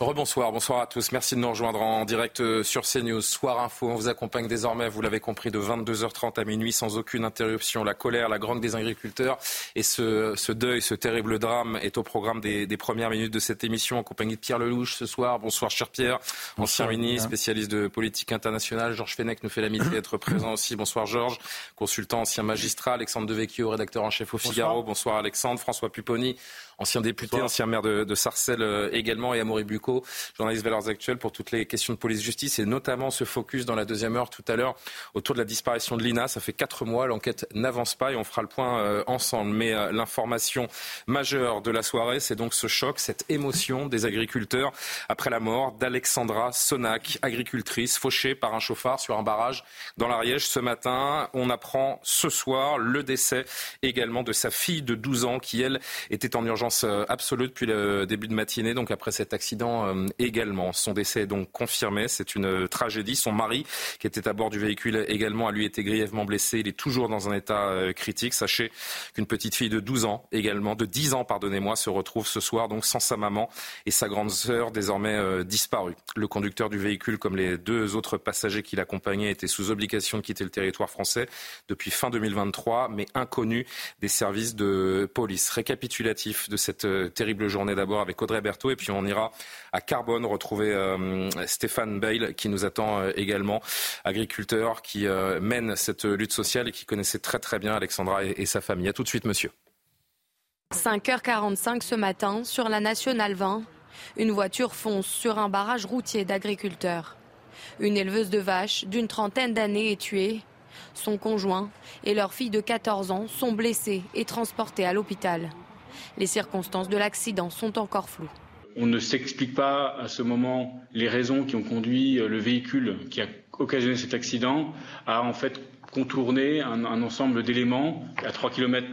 Rebonsoir, bonsoir à tous. Merci de nous rejoindre en direct euh, sur CNews. Soir Info, on vous accompagne désormais, vous l'avez compris, de 22h30 à minuit sans aucune interruption. La colère, la grande des agriculteurs et ce, ce deuil, ce terrible drame est au programme des, des, premières minutes de cette émission en compagnie de Pierre Lelouch ce soir. Bonsoir cher Pierre, ancien ministre, spécialiste de politique internationale. Georges Fenech nous fait l'amitié d'être présent aussi. Bonsoir Georges, consultant, ancien magistrat. Alexandre Devecchio, rédacteur en chef au Figaro. Bonsoir, bonsoir Alexandre. François Pupponi, ancien député, ancien maire de, de Sarcelles euh, également, et Amaury Bucco, journaliste Valeurs Actuelles pour toutes les questions de police-justice, et notamment ce focus dans la deuxième heure tout à l'heure autour de la disparition de Lina. Ça fait quatre mois, l'enquête n'avance pas et on fera le point euh, ensemble. Mais euh, l'information majeure de la soirée, c'est donc ce choc, cette émotion des agriculteurs après la mort d'Alexandra Sonac, agricultrice fauchée par un chauffard sur un barrage dans l'Ariège ce matin. On apprend ce soir le décès également de sa fille de 12 ans qui, elle, était en urgence euh, absolue depuis le début de matinée, donc après cet accident euh, également. Son décès est donc confirmé, c'est une euh, tragédie. Son mari, qui était à bord du véhicule également, a lui été grièvement blessé. Il est toujours dans un état critique. Sachez qu'une petite fille de 12 ans également, de 10 ans, pardonnez-moi, se retrouve ce soir donc sans sa maman et sa grande sœur désormais disparue. Le conducteur du véhicule, comme les deux autres passagers qui l'accompagnaient, était sous obligation de quitter le territoire français depuis fin 2023, mais inconnu des services de police. Récapitulatif de cette euh, terrible journée d'abord avec Audrey Berthaud et puis on ira à Carbone retrouver euh, Stéphane Bail qui nous attend euh, également, agriculteur qui mène cette lutte sociale et qui connaissait très très bien Alexandra et, et sa famille. À tout de suite monsieur. 5h45 ce matin sur la nationale 20, une voiture fonce sur un barrage routier d'agriculteurs. Une éleveuse de vaches d'une trentaine d'années est tuée. Son conjoint et leur fille de 14 ans sont blessés et transportés à l'hôpital. Les circonstances de l'accident sont encore floues. On ne s'explique pas à ce moment les raisons qui ont conduit euh, le véhicule qui a occasionné cet accident à en fait contourner un, ensemble d'éléments à 3 km,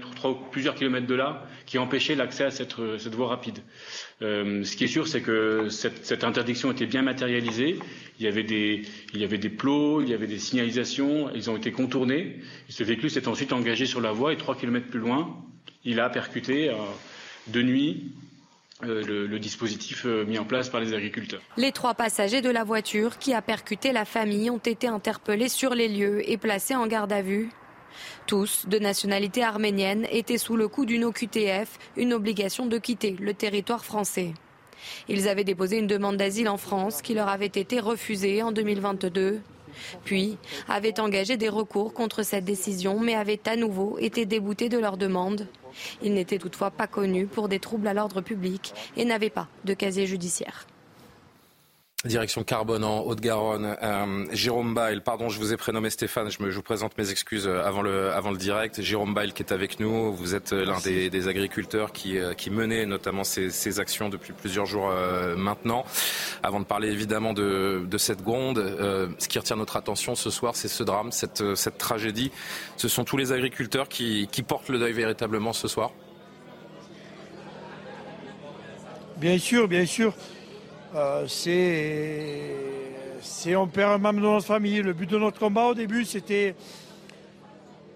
plusieurs kilomètres de là qui empêchaient l'accès à cette, euh, voie rapide. Euh, ce qui est sûr, c'est que cette, interdiction était bien matérialisée. Il y, avait des, plots, il y avait des signalisations, ils ont été contournés. ce véhicule s'est ensuite engagé sur la voie et 3 km plus loin, il a percuté de nuit euh, le, dispositif euh, mis en place par les agriculteurs. Les trois passagers de la voiture qui a percuté la famille ont été interpellés sur les lieux et placés en garde à vue. Tous, de nationalité arménienne, étaient sous le coup d'une OQTF, une obligation de quitter le territoire français. Ils avaient déposé une demande d'asile en France qui leur avait été refusée en 2022 puis avaient engagé des recours contre cette décision, mais avaient à nouveau été déboutés de leur demande. Ils n'étaient toutefois pas connus pour des troubles à l'ordre public et n'avaient pas de casier judiciaire. Direction Carbone en Haute-Garonne. Euh, Jérôme Bail, pardon, je vous ai prénommé Stéphane, je, me, je, vous présente mes excuses euh, avant le, avant le direct. Jérôme Bail qui est avec nous, vous êtes euh, l'un des, des, agriculteurs qui, qui menait notamment ces, ces, actions depuis plusieurs jours euh, maintenant. Avant de parler évidemment de, de cette gronde, euh, ce qui retient notre attention ce soir, c'est ce drame, cette, cette tragédie. Ce sont tous les agriculteurs qui, qui portent le deuil véritablement ce soir? Bien sûr, bien sûr. Euh, c'est on perd un membre de notre famille. Le but de notre combat au début, c'était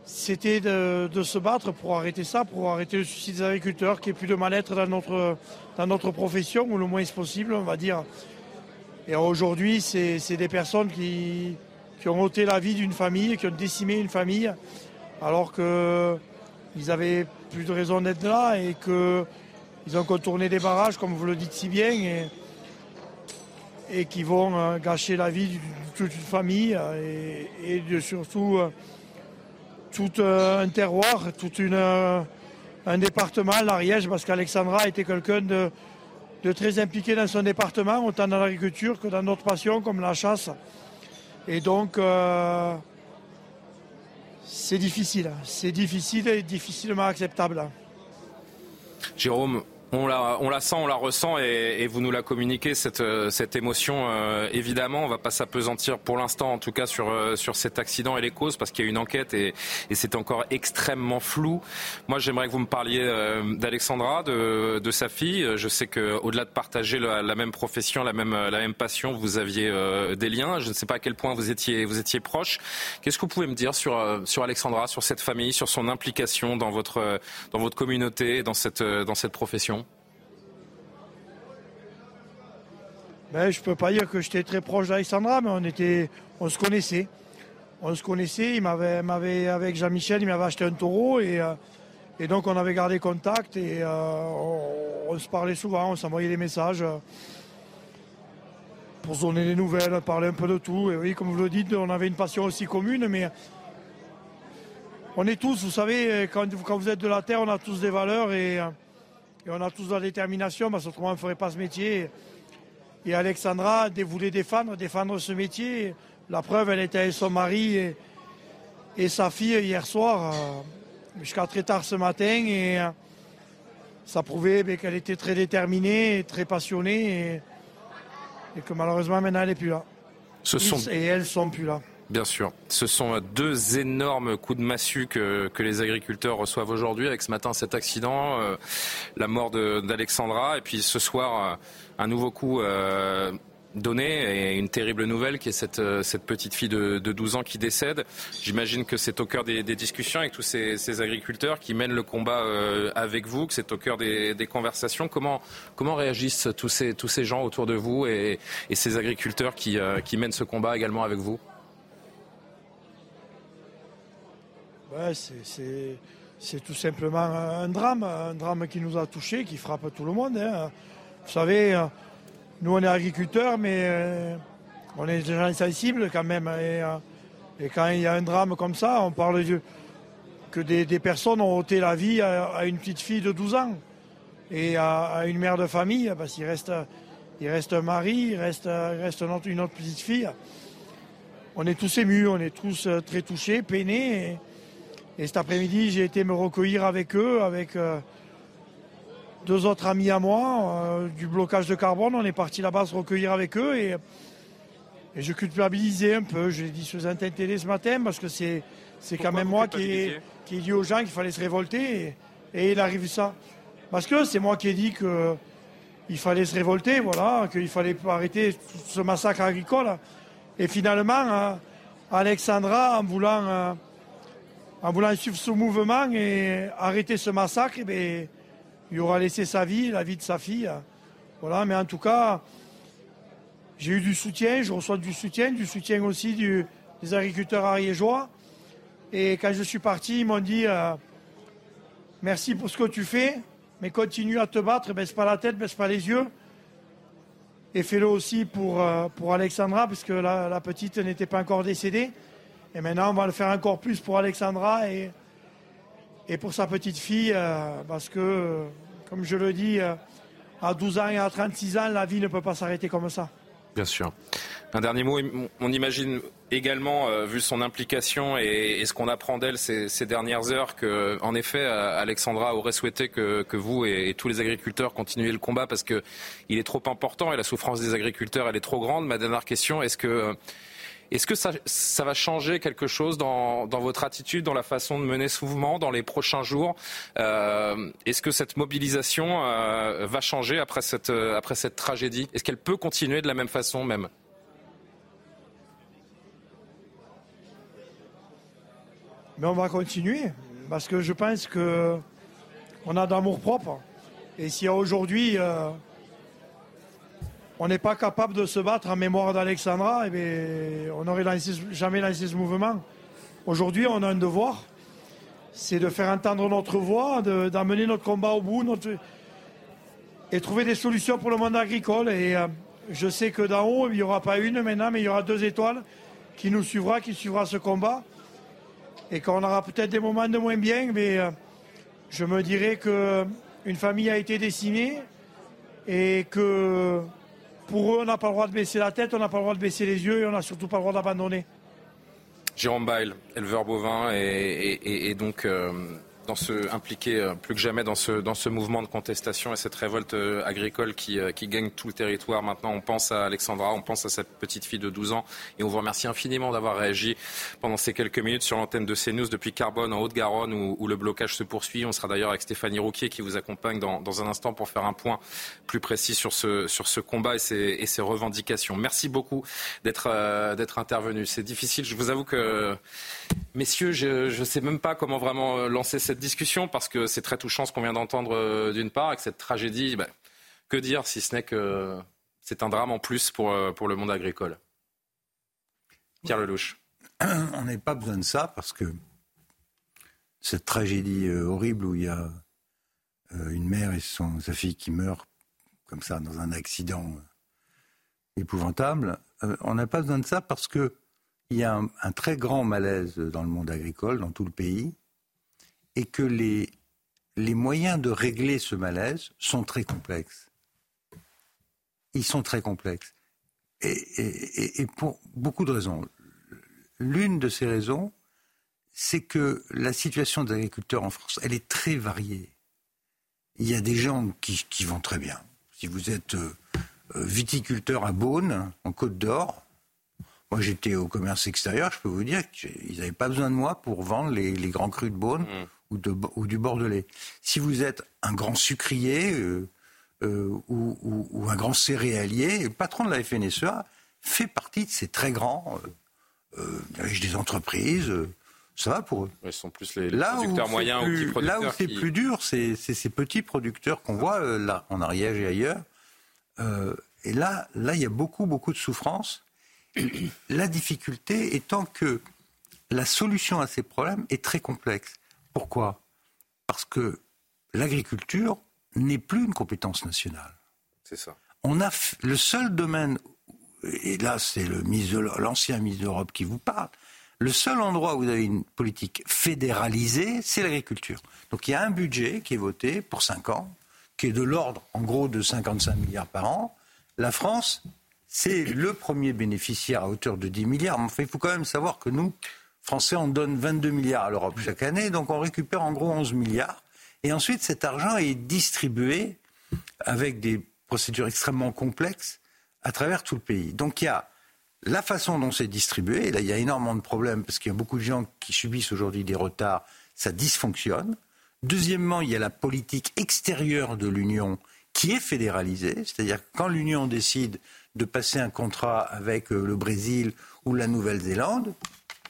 c'était de, se battre pour arrêter ça, pour arrêter le suicide des agriculteurs, qu'il n'y ait plus de mal-être dans notre, dans notre profession, ou le moins possible, on va dire. Et aujourd'hui, c'est des personnes qui, qui ont ôté la vie d'une famille, qui ont décimé une famille, alors qu'ils n'avaient plus de raison d'être là et qu'ils ont contourné des barrages, comme vous le dites si bien. Et qui vont euh, gâcher la vie de toute une famille euh, et, de surtout euh, tout un terroir, tout une, un département, l'Ariège, parce qu'Alexandra était quelqu'un de, très impliqué dans son département, autant dans l'agriculture que dans d'autres passions comme la chasse. Et donc, c'est difficile, c'est difficile et difficilement acceptable. Jérôme, on la, on la sent, on la ressent et, vous nous la communiquez, cette, euh, cette émotion. Euh, évidemment, on va pas s'apesantir pour l'instant, en tout cas, sur, euh, sur cet accident et les causes, parce qu'il y a une enquête et, et c'est encore extrêmement flou. Moi, j'aimerais que vous me parliez d'Alexandra, de, de, sa fille. Je sais qu'au-delà de partager la, la, même profession, la même, la même passion, vous aviez des liens. Je ne sais pas à quel point vous étiez, vous étiez proche. Qu'est-ce que vous pouvez me dire sur, sur Alexandra, sur cette famille, sur son implication dans votre, dans votre communauté, dans cette, dans cette profession? Ben, Je ne peux pas dire que j'étais très proche d'Alexandra, mais on, était, on se connaissait. On se connaissait, il m'avait, avec Jean-Michel, il m'avait acheté un taureau et, euh, et donc on avait gardé contact et euh, on, se parlait souvent, on s'envoyait des messages euh, pour se donner des nouvelles, parler un peu de tout. Et oui, comme vous le dites, on avait une passion aussi commune, mais on est tous, vous savez, quand, quand vous êtes de la terre, on a tous des valeurs et, et on a tous la détermination, parce qu'autrement on ne ferait pas ce métier. Et Alexandra voulait défendre, défendre ce métier. La preuve, elle était avec son mari et, sa fille hier soir, euh, jusqu'à très tard ce matin. Et euh, ça prouvait ben, qu'elle était très déterminée, très passionnée. Et, que malheureusement, maintenant, elle n'est plus là. Ce sont... Et elles sont plus là. Bien sûr. Ce sont deux énormes coups de massue que, les agriculteurs reçoivent aujourd'hui, avec ce matin cet accident, euh, la mort d'Alexandra, et puis ce soir, un nouveau coup euh, donné et une terrible nouvelle qui est cette, euh, cette petite fille de, 12 ans qui décède. J'imagine que c'est au cœur des, discussions avec tous ces, agriculteurs qui mènent le combat avec vous, que c'est au cœur des, conversations. Comment, comment réagissent tous ces, tous ces gens autour de vous et, ces agriculteurs qui, qui mènent ce combat également avec vous? C'est tout simplement un drame, un drame qui nous a touchés, qui frappe tout le monde. Hein. Vous savez, euh, nous on est agriculteurs, mais euh, on est des gens sensibles quand même. Euh, et, quand il y a un drame comme ça, on parle de, que des, personnes ont ôté la vie à, une petite fille de 12 ans et à, une mère de famille, parce qu'il reste, il reste un mari, il reste, reste une, autre, petite fille. On est tous émus, on est tous très touchés, peinés. Cet après-midi, j'ai été me recueillir avec eux, avec euh, deux autres amis à moi, euh, du blocage de carbone. On est parti là-bas se recueillir avec eux et, je culpabilisais un peu. Je l'ai dit sur un télé ce matin parce que c'est, quand même moi qui ai, qui dit aux gens qu'il fallait se révolter et, il arrive ça. Parce que c'est moi qui ai dit qu'il fallait se révolter, voilà, qu'il fallait arrêter ce massacre agricole. Et finalement, hein, Alexandra, en voulant en voulant suivre ce mouvement et arrêter ce massacre, eh il aura laissé sa vie, la vie de sa fille. Voilà, mais en tout cas, j'ai eu du soutien, je reçois du soutien, du soutien aussi des agriculteurs ariégeois. Et quand je suis parti, ils m'ont dit euh, merci pour ce que tu fais, mais continue à te battre, baisse pas la tête, baisse pas les yeux. Et fais-le aussi pour, euh, pour Alexandra, puisque la petite n'était pas encore décédée. Et maintenant, on va le faire encore plus pour Alexandra et, et pour sa petite fille, euh, parce que, comme je le dis, euh, à 12 ans et à 36 ans, la vie ne peut pas s'arrêter comme ça. Bien sûr. Un dernier mot, on imagine également, euh, vu son implication et, ce qu'on apprend d'elle ces, dernières heures, que, en effet, Alexandra aurait souhaité que, vous et, tous les agriculteurs continuiez le combat parce qu'il est trop important et la souffrance des agriculteurs, elle est trop grande. Ma dernière question, est-ce que est-ce que ça, va changer quelque chose dans, votre attitude, dans la façon de mener ce mouvement dans les prochains jours euh, Est-ce que cette mobilisation euh, va changer après cette, euh, après cette tragédie? Est-ce qu'elle peut continuer de la même façon même? Mais on va continuer parce que je pense qu'on a d'amour propre. Et si aujourd'hui on n'est pas capable de se battre en mémoire d'Alexandra, eh on n'aurait jamais lancé ce mouvement. Aujourd'hui, on a un devoir, c'est de faire entendre notre voix, d'amener notre combat au bout et trouver des solutions pour le monde agricole. Et euh, je sais que d'en haut, il n'y aura pas une maintenant, mais il y aura deux étoiles qui nous suivra, qui suivra ce combat. Et qu'on aura peut-être des moments de moins bien, mais euh, je me dirais qu'une famille a été décimée et que pour eux, on n'a pas le droit de baisser la tête, on n'a pas le droit de baisser les yeux et on n'a surtout pas le droit d'abandonner. Jérôme Bail, éleveur bovin et, donc euh, dans ce, euh, plus que jamais dans ce, dans ce mouvement de contestation et cette révolte euh, agricole qui, qui gagne tout le territoire. Maintenant, on pense à Alexandra, on pense à cette petite fille de 12 ans et on vous remercie infiniment d'avoir réagi pendant ces quelques minutes sur l'antenne de CNews depuis Carbone en Haute-Garonne où, le blocage se poursuit. On sera d'ailleurs avec Stéphanie Rouquier qui vous accompagne dans, dans, un instant pour faire un point plus précis sur ce, sur ce combat et ses, revendications. Merci beaucoup d'être d'être intervenu. C'est difficile. Je vous avoue que, messieurs, je ne sais même pas comment vraiment euh, lancer cette discussion parce que c'est très touchant ce qu'on vient d'entendre euh, d'une part, avec cette tragédie. Ben, que dire si ce n'est que c'est un drame en plus pour, euh, pour le monde agricole? Pierre Lelouch. On n'a pas besoin de ça parce que cette tragédie horrible où il y a une mère et son, sa fille qui meurent comme ça dans un accident épouvantable, on n'a pas besoin de ça parce que il y a un, très grand malaise dans le monde agricole, dans tout le pays, et que les, moyens de régler ce malaise sont très complexes. Ils sont très complexes. Et, pour beaucoup de raisons. L'une de ces raisons, c'est que la situation des agriculteurs en France, elle est très variée. Il y a des gens qui, qui vont très bien. Si vous êtes euh, viticulteur à Beaune, en Côte d'Or, moi, j'étais au commerce extérieur, je peux vous dire qu'ils n'avaient pas besoin de moi pour vendre les, grands crus de Beaune mm. ou, de, ou, du Bordelais. Si vous êtes un grand sucrier euh, euh, ou, un grand céréalier, le patron de la FNSEA fait partie de ces très grands euh, des entreprises. ça va pour eux. Ils sont plus les, producteurs moyens ou petits producteurs. Là où c'est plus dur, c'est ces petits producteurs qu'on voit là, en Ariège et ailleurs. et là, là, il y a beaucoup, beaucoup de souffrance la difficulté étant que la solution à ces problèmes est très complexe. Pourquoi? Parce que l'agriculture n'est plus une compétence nationale. C'est ça. On a le seul domaine, et là c'est l'ancien ministre d'Europe qui vous parle, le seul endroit où vous avez une politique fédéralisée, c'est l'agriculture. Donc il y a un budget qui est voté pour 5 ans, qui est de l'ordre en gros de 55 milliards par an. La France c'est le premier bénéficiaire à hauteur de 10 milliards. Il faut quand même savoir que nous, Français, on donne 22 milliards à l'Europe chaque année, donc on récupère en gros 11 milliards. Et ensuite, cet argent est distribué avec des procédures extrêmement complexes à travers tout le pays. Donc il y a la façon dont c'est distribué, là il y a énormément de problèmes parce qu'il y a beaucoup de gens qui subissent aujourd'hui des retards, ça dysfonctionne. Deuxièmement, il y a la politique extérieure de l'Union qui est fédéralisée, c'est-à-dire quand l'Union décide de passer un contrat avec euh, le Brésil ou la Nouvelle-Zélande,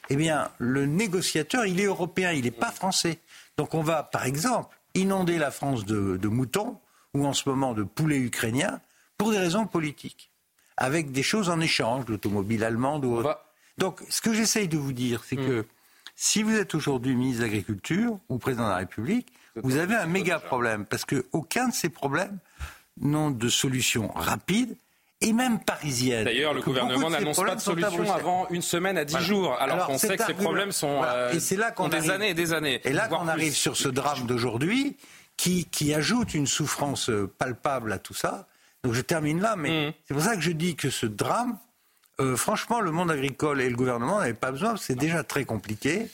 eh bien, le négociateur, il est européen, il n'est pas français. Donc on va, par exemple, inonder la France de, moutons ou en ce moment de poulets ukrainiens pour des raisons politiques, avec des choses en échange, l'automobile allemande ou autre. Donc ce que j'essaye de vous dire, c'est hmm. que si vous êtes aujourd'hui ministre de l'Agriculture ou président de la République, vous avez un méga problème, parce qu'aucun de ces problèmes n'ont de solution rapide et même parisienne. D'ailleurs, le gouvernement n'annonce pas de solution avant une semaine à dix jours, alors, qu'on sait que ces problèmes sont euh, et là qu'on des années et des années. Et là qu'on arrive sur ce drame d'aujourd'hui, qui, qui ajoute une souffrance euh, palpable à tout ça. Donc je termine là, mais mmh. c'est pour ça que je dis que ce drame, euh, franchement, le monde agricole et le gouvernement n'avaient pas besoin, c'est déjà très compliqué.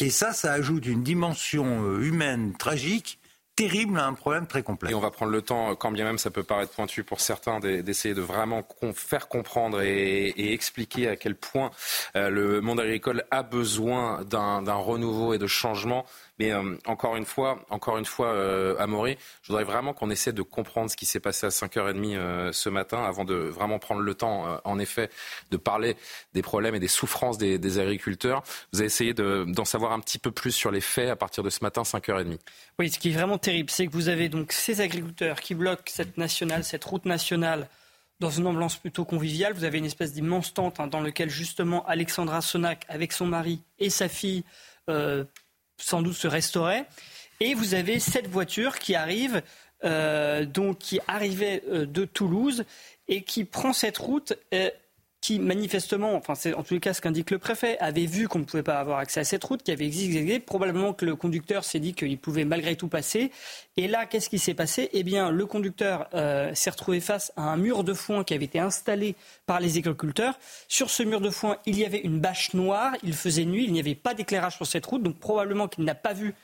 Et ça, ça ajoute une dimension humaine tragique terrible un problème très complexe. Et on va prendre le temps, quand bien même ça peut paraître pointu pour certains, d'essayer de vraiment faire comprendre et, expliquer à quel point euh, le monde agricole a besoin d'un renouveau et de changement. Mais euh, encore une fois, encore une fois, euh, Amaury, je voudrais vraiment qu'on essaie de comprendre ce qui s'est passé à 5h30 euh, ce matin avant de vraiment prendre le temps, euh, en effet, de parler des problèmes et des souffrances des, agriculteurs. Vous avez essayé d'en savoir un petit peu plus sur les faits à partir de ce matin, 5h30. Oui, ce qui est vraiment terrible, c'est que vous avez donc ces agriculteurs qui bloquent cette nationale, cette route nationale dans une ambiance plutôt conviviale. Vous avez une espèce d'immense tente hein, dans laquelle justement Alexandra Sonac, avec son mari et sa fille, euh, sans doute se restaurer. Et vous avez cette voiture qui arrive, euh, donc qui arrivait euh, de Toulouse et qui prend cette route. Euh, qui manifestement, enfin c'est en tous les cas ce qu'indique le préfet, avait vu qu'on ne pouvait pas avoir accès à cette route, qui avait existé. Probablement que le conducteur s'est dit qu'il pouvait malgré tout passer. Et là, qu'est-ce qui s'est passé? Eh bien, le conducteur s'est retrouvé face à un mur de foin qui avait été installé par les agriculteurs. Sur ce mur de foin, il y avait une bâche noire, il faisait nuit, il n'y avait pas d'éclairage sur cette route, donc probablement qu'il n'a pas vu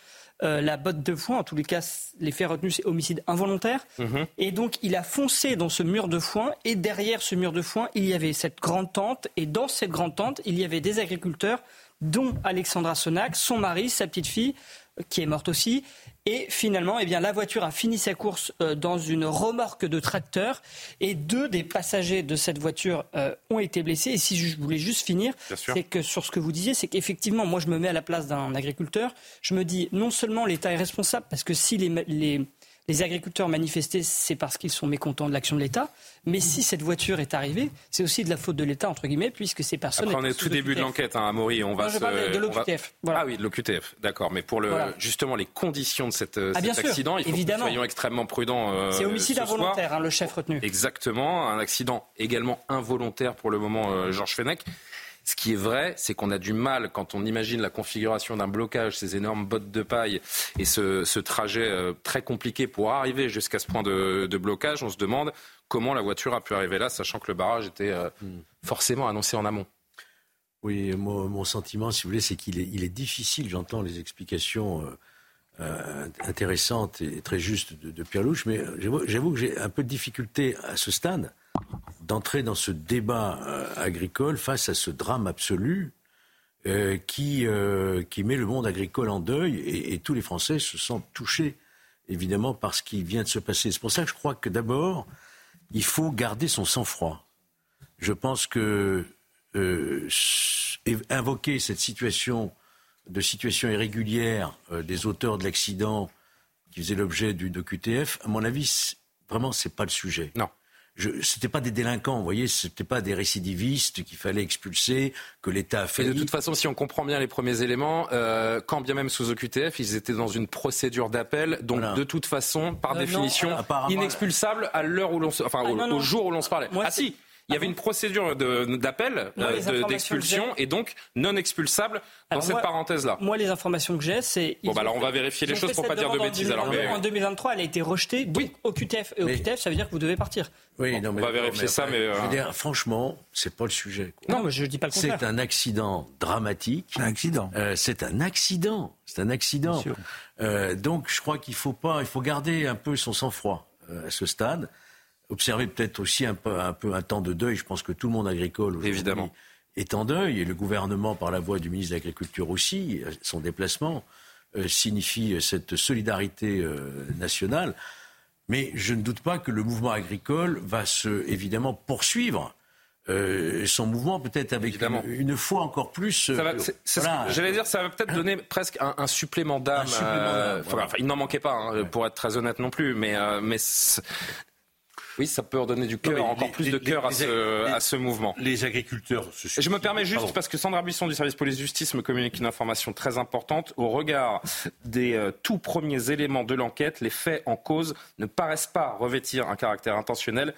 euh, la botte de foin. En tous les cas, les faits retenus, c'est homicide involontaire. Mhm. Et donc, il a foncé dans ce mur de foin. Et derrière ce mur de foin, il y avait cette grande tente. Et dans cette grande tente, il y avait des agriculteurs, dont Alexandra Sonac, son mari, sa petite fille, qui est morte aussi. Et finalement, eh bien, la voiture a fini sa course euh, dans une remorque de tracteur et deux des passagers de cette voiture euh, ont été blessés. Et si je voulais juste finir, c'est que sur ce que vous disiez, c'est qu'effectivement, moi je me mets à la place d'un agriculteur. Je me dis non seulement l'État est responsable parce que si les, les les agriculteurs manifestaient, c'est parce qu'ils sont mécontents de l'action de l'État. Mais si cette voiture est arrivée, c'est aussi de la faute de l'État, entre guillemets, puisque ces personnes. Après, on est au tout début de l'enquête, hein, Amaury. On va je parle de l'OQTF. Ah oui, de l'OQTF, d'accord. Mais pour le, justement les conditions de cette, ah, cet accident, il faut que nous soyons extrêmement prudents. Euh, c'est homicide involontaire, hein, le chef retenu. Exactement. Un accident également involontaire pour le moment, euh, Georges Fenech. Ce qui est vrai, c'est qu'on a du mal, quand on imagine la configuration d'un blocage, ces énormes bottes de paille et ce, trajet euh, très compliqué pour arriver jusqu'à ce point de, blocage, on se demande comment la voiture a pu arriver là, sachant que le barrage était euh, hmm. forcément annoncé en amont. Oui, mon, sentiment, si vous voulez, c'est qu'il est, difficile, j'entends les explications euh, intéressantes et très justes de, de Pierre Louche, mais j'avoue que j'ai un peu de difficulté à ce stade d'entrer dans ce débat euh, agricole face à ce drame absolu euh, qui, euh, qui met le monde agricole en deuil et, tous les Français se sentent touchés évidemment par ce qui vient de se passer. C'est pour ça que je crois que d'abord, il faut garder son sang-froid. Je pense que invoquer cette situation de situation irrégulière des auteurs de l'accident qui faisait l'objet du QTF, à mon avis, vraiment, c'est pas le sujet. Non ce n'était pas des délinquants, vous voyez, ce n'était pas des récidivistes qu'il fallait expulser, que l'État a fait. de toute façon, si on comprend bien les premiers éléments, euh, quand bien même sous OQTF, ils étaient dans une procédure d'appel, donc de toute façon, par euh, définition, inexpulsable à l'heure où l'on, enfin, ah, au, jour où l'on se parlait. ah si. Il y avait une procédure d'appel, euh, d'expulsion, et donc non expulsable dans cette parenthèse-là. Moi, les informations que j'ai, c'est. Bon, bah alors on va vérifier les choses pour pas dire de bêtises. Alors, En 2023, elle a été rejetée oui. au QTF. Et au QTF, ça veut dire que vous devez partir. Oui, non, mais, on va vérifier ça, mais. Je veux dire, franchement, c'est pas le sujet. Non, mais je dis pas le contraire. C'est un accident dramatique. Un accident. Euh, c'est un accident. C'est un accident. Euh, donc, je crois qu'il faut pas, il faut garder un peu son sang-froid à ce stade observer peut-être aussi un peu, un peu un temps de deuil. Je pense que tout le monde agricole Évidemment. est en deuil et le gouvernement, par la voix du ministre de l'Agriculture aussi, son déplacement euh, signifie cette solidarité euh, nationale. Mais je ne doute pas que le mouvement agricole va se, évidemment poursuivre. Euh, son mouvement peut-être avec une, fois encore plus. J'allais dire, ça va peut-être donner presque un, supplément d'âme. il n'en manquait pas, hein, pour être très honnête non plus, mais, mais oui, ça peut redonner du cœur, encore plus de cœur à, ce, mouvement. Les agriculteurs. je me permets juste, parce que Sandra Buisson du service police-justice me communique une information très importante. Au regard des euh, tout premiers éléments de l'enquête, les faits en cause ne paraissent pas revêtir un caractère intentionnel.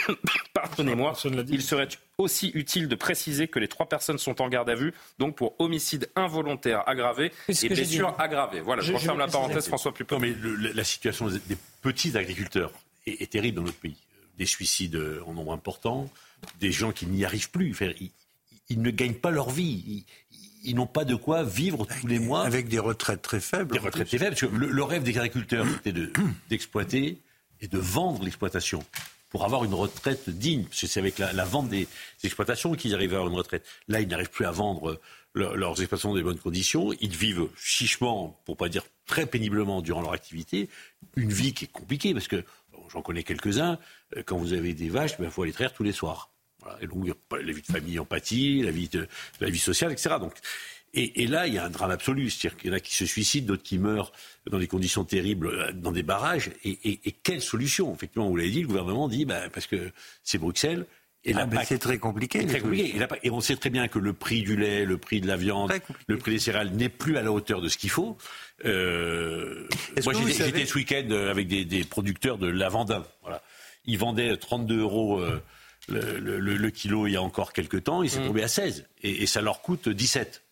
Pardonnez-moi. Il serait aussi utile de préciser que les trois personnes sont en garde à vue, donc pour homicide involontaire aggravé et blessure aggravée. Voilà, je, referme la parenthèse, François Pupin. mais la situation des petits agriculteurs est, terrible dans notre pays. Des suicides en nombre important, des gens qui n'y arrivent plus. Ils, ne gagnent pas leur vie. Ils, n'ont pas de quoi vivre tous les mois. Avec des retraites très faibles. Des retraites très faibles. le, rêve des agriculteurs, c'était d'exploiter et de vendre l'exploitation pour avoir une retraite digne. Parce que c'est avec la, vente des, exploitations qu'ils arrivent à avoir une retraite. Là, ils n'arrivent plus à vendre leurs exploitations dans des bonnes conditions. Ils vivent chichement, pour pas dire très péniblement durant leur activité, une vie qui est compliquée parce que j'en connais quelques-uns, euh, quand vous avez des vaches, il ben, faut aller traire tous les soirs. Et donc, la vie de famille empathie, la vie, de, la vie sociale, etc. Donc, et, là, il y a un drame absolu. C'est-à-dire qu'il y en a qui se suicident, d'autres qui meurent dans des conditions terribles, euh, dans des barrages. Et, quelle solution? Effectivement, vous l'avez dit, le gouvernement dit, ben, parce que c'est Bruxelles, et ah, c'est très compliqué. Très compliqué. Et, on sait très bien que le prix du lait, le prix de la viande, le prix des céréales n'est plus à la hauteur de ce qu'il faut. Euh, moi, j'étais ce week-end avec des, producteurs de lavandin. Voilà. Ils vendaient 32 euros euh, le, kilo il y a encore quelques temps. Ils s'est mmh. tombé à 16. Et, ça leur coûte 17.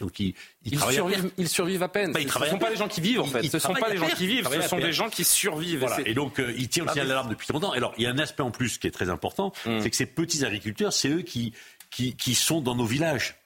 Donc ils, ils, survivent, ils, survivent, à peine. Bah, ce ne sont pas les gens qui vivent en fait. ce ne sont pas les gens qui vivent, ce sont des gens qui survivent. Et donc euh, ils tirent le signal d'alarme depuis longtemps. Alors il y a un aspect en plus qui est très important, mmh. c'est que ces petits agriculteurs, c'est eux qui, qui, qui sont dans nos villages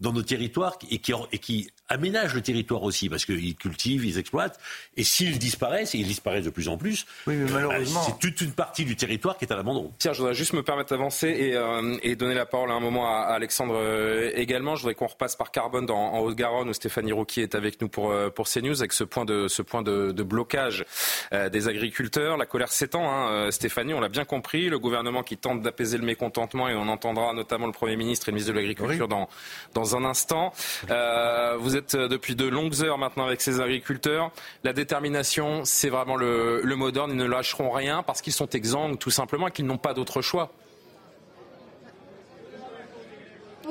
dans nos territoires et qui, et qui aménagent le territoire aussi, parce qu'ils cultivent, ils exploitent. Et s'ils disparaissent, et ils disparaissent de plus en plus, oui, mais malheureusement... c'est toute une partie du territoire qui est à l'abandon. Tiens, je voudrais juste me permettre d'avancer et, euh, et, donner la parole à un moment à, Alexandre euh, également. Je voudrais qu'on repasse par Carbone dans, en Haute-Garonne, où Stéphanie Rouquier est avec nous pour, euh, pour CNews, avec ce point de, ce point de, de blocage des agriculteurs. La colère s'étend, hein, Stéphanie, on l'a bien compris. Le gouvernement qui tente d'apaiser le mécontentement, et on entendra notamment le Premier ministre et le ministre de l'Agriculture dans, dans un instant. vous êtes depuis de longues heures maintenant avec ces agriculteurs. La détermination, c'est vraiment le, le mot d'ordre. Ils ne lâcheront rien parce qu'ils sont exsangues, tout simplement, et qu'ils n'ont pas d'autre choix.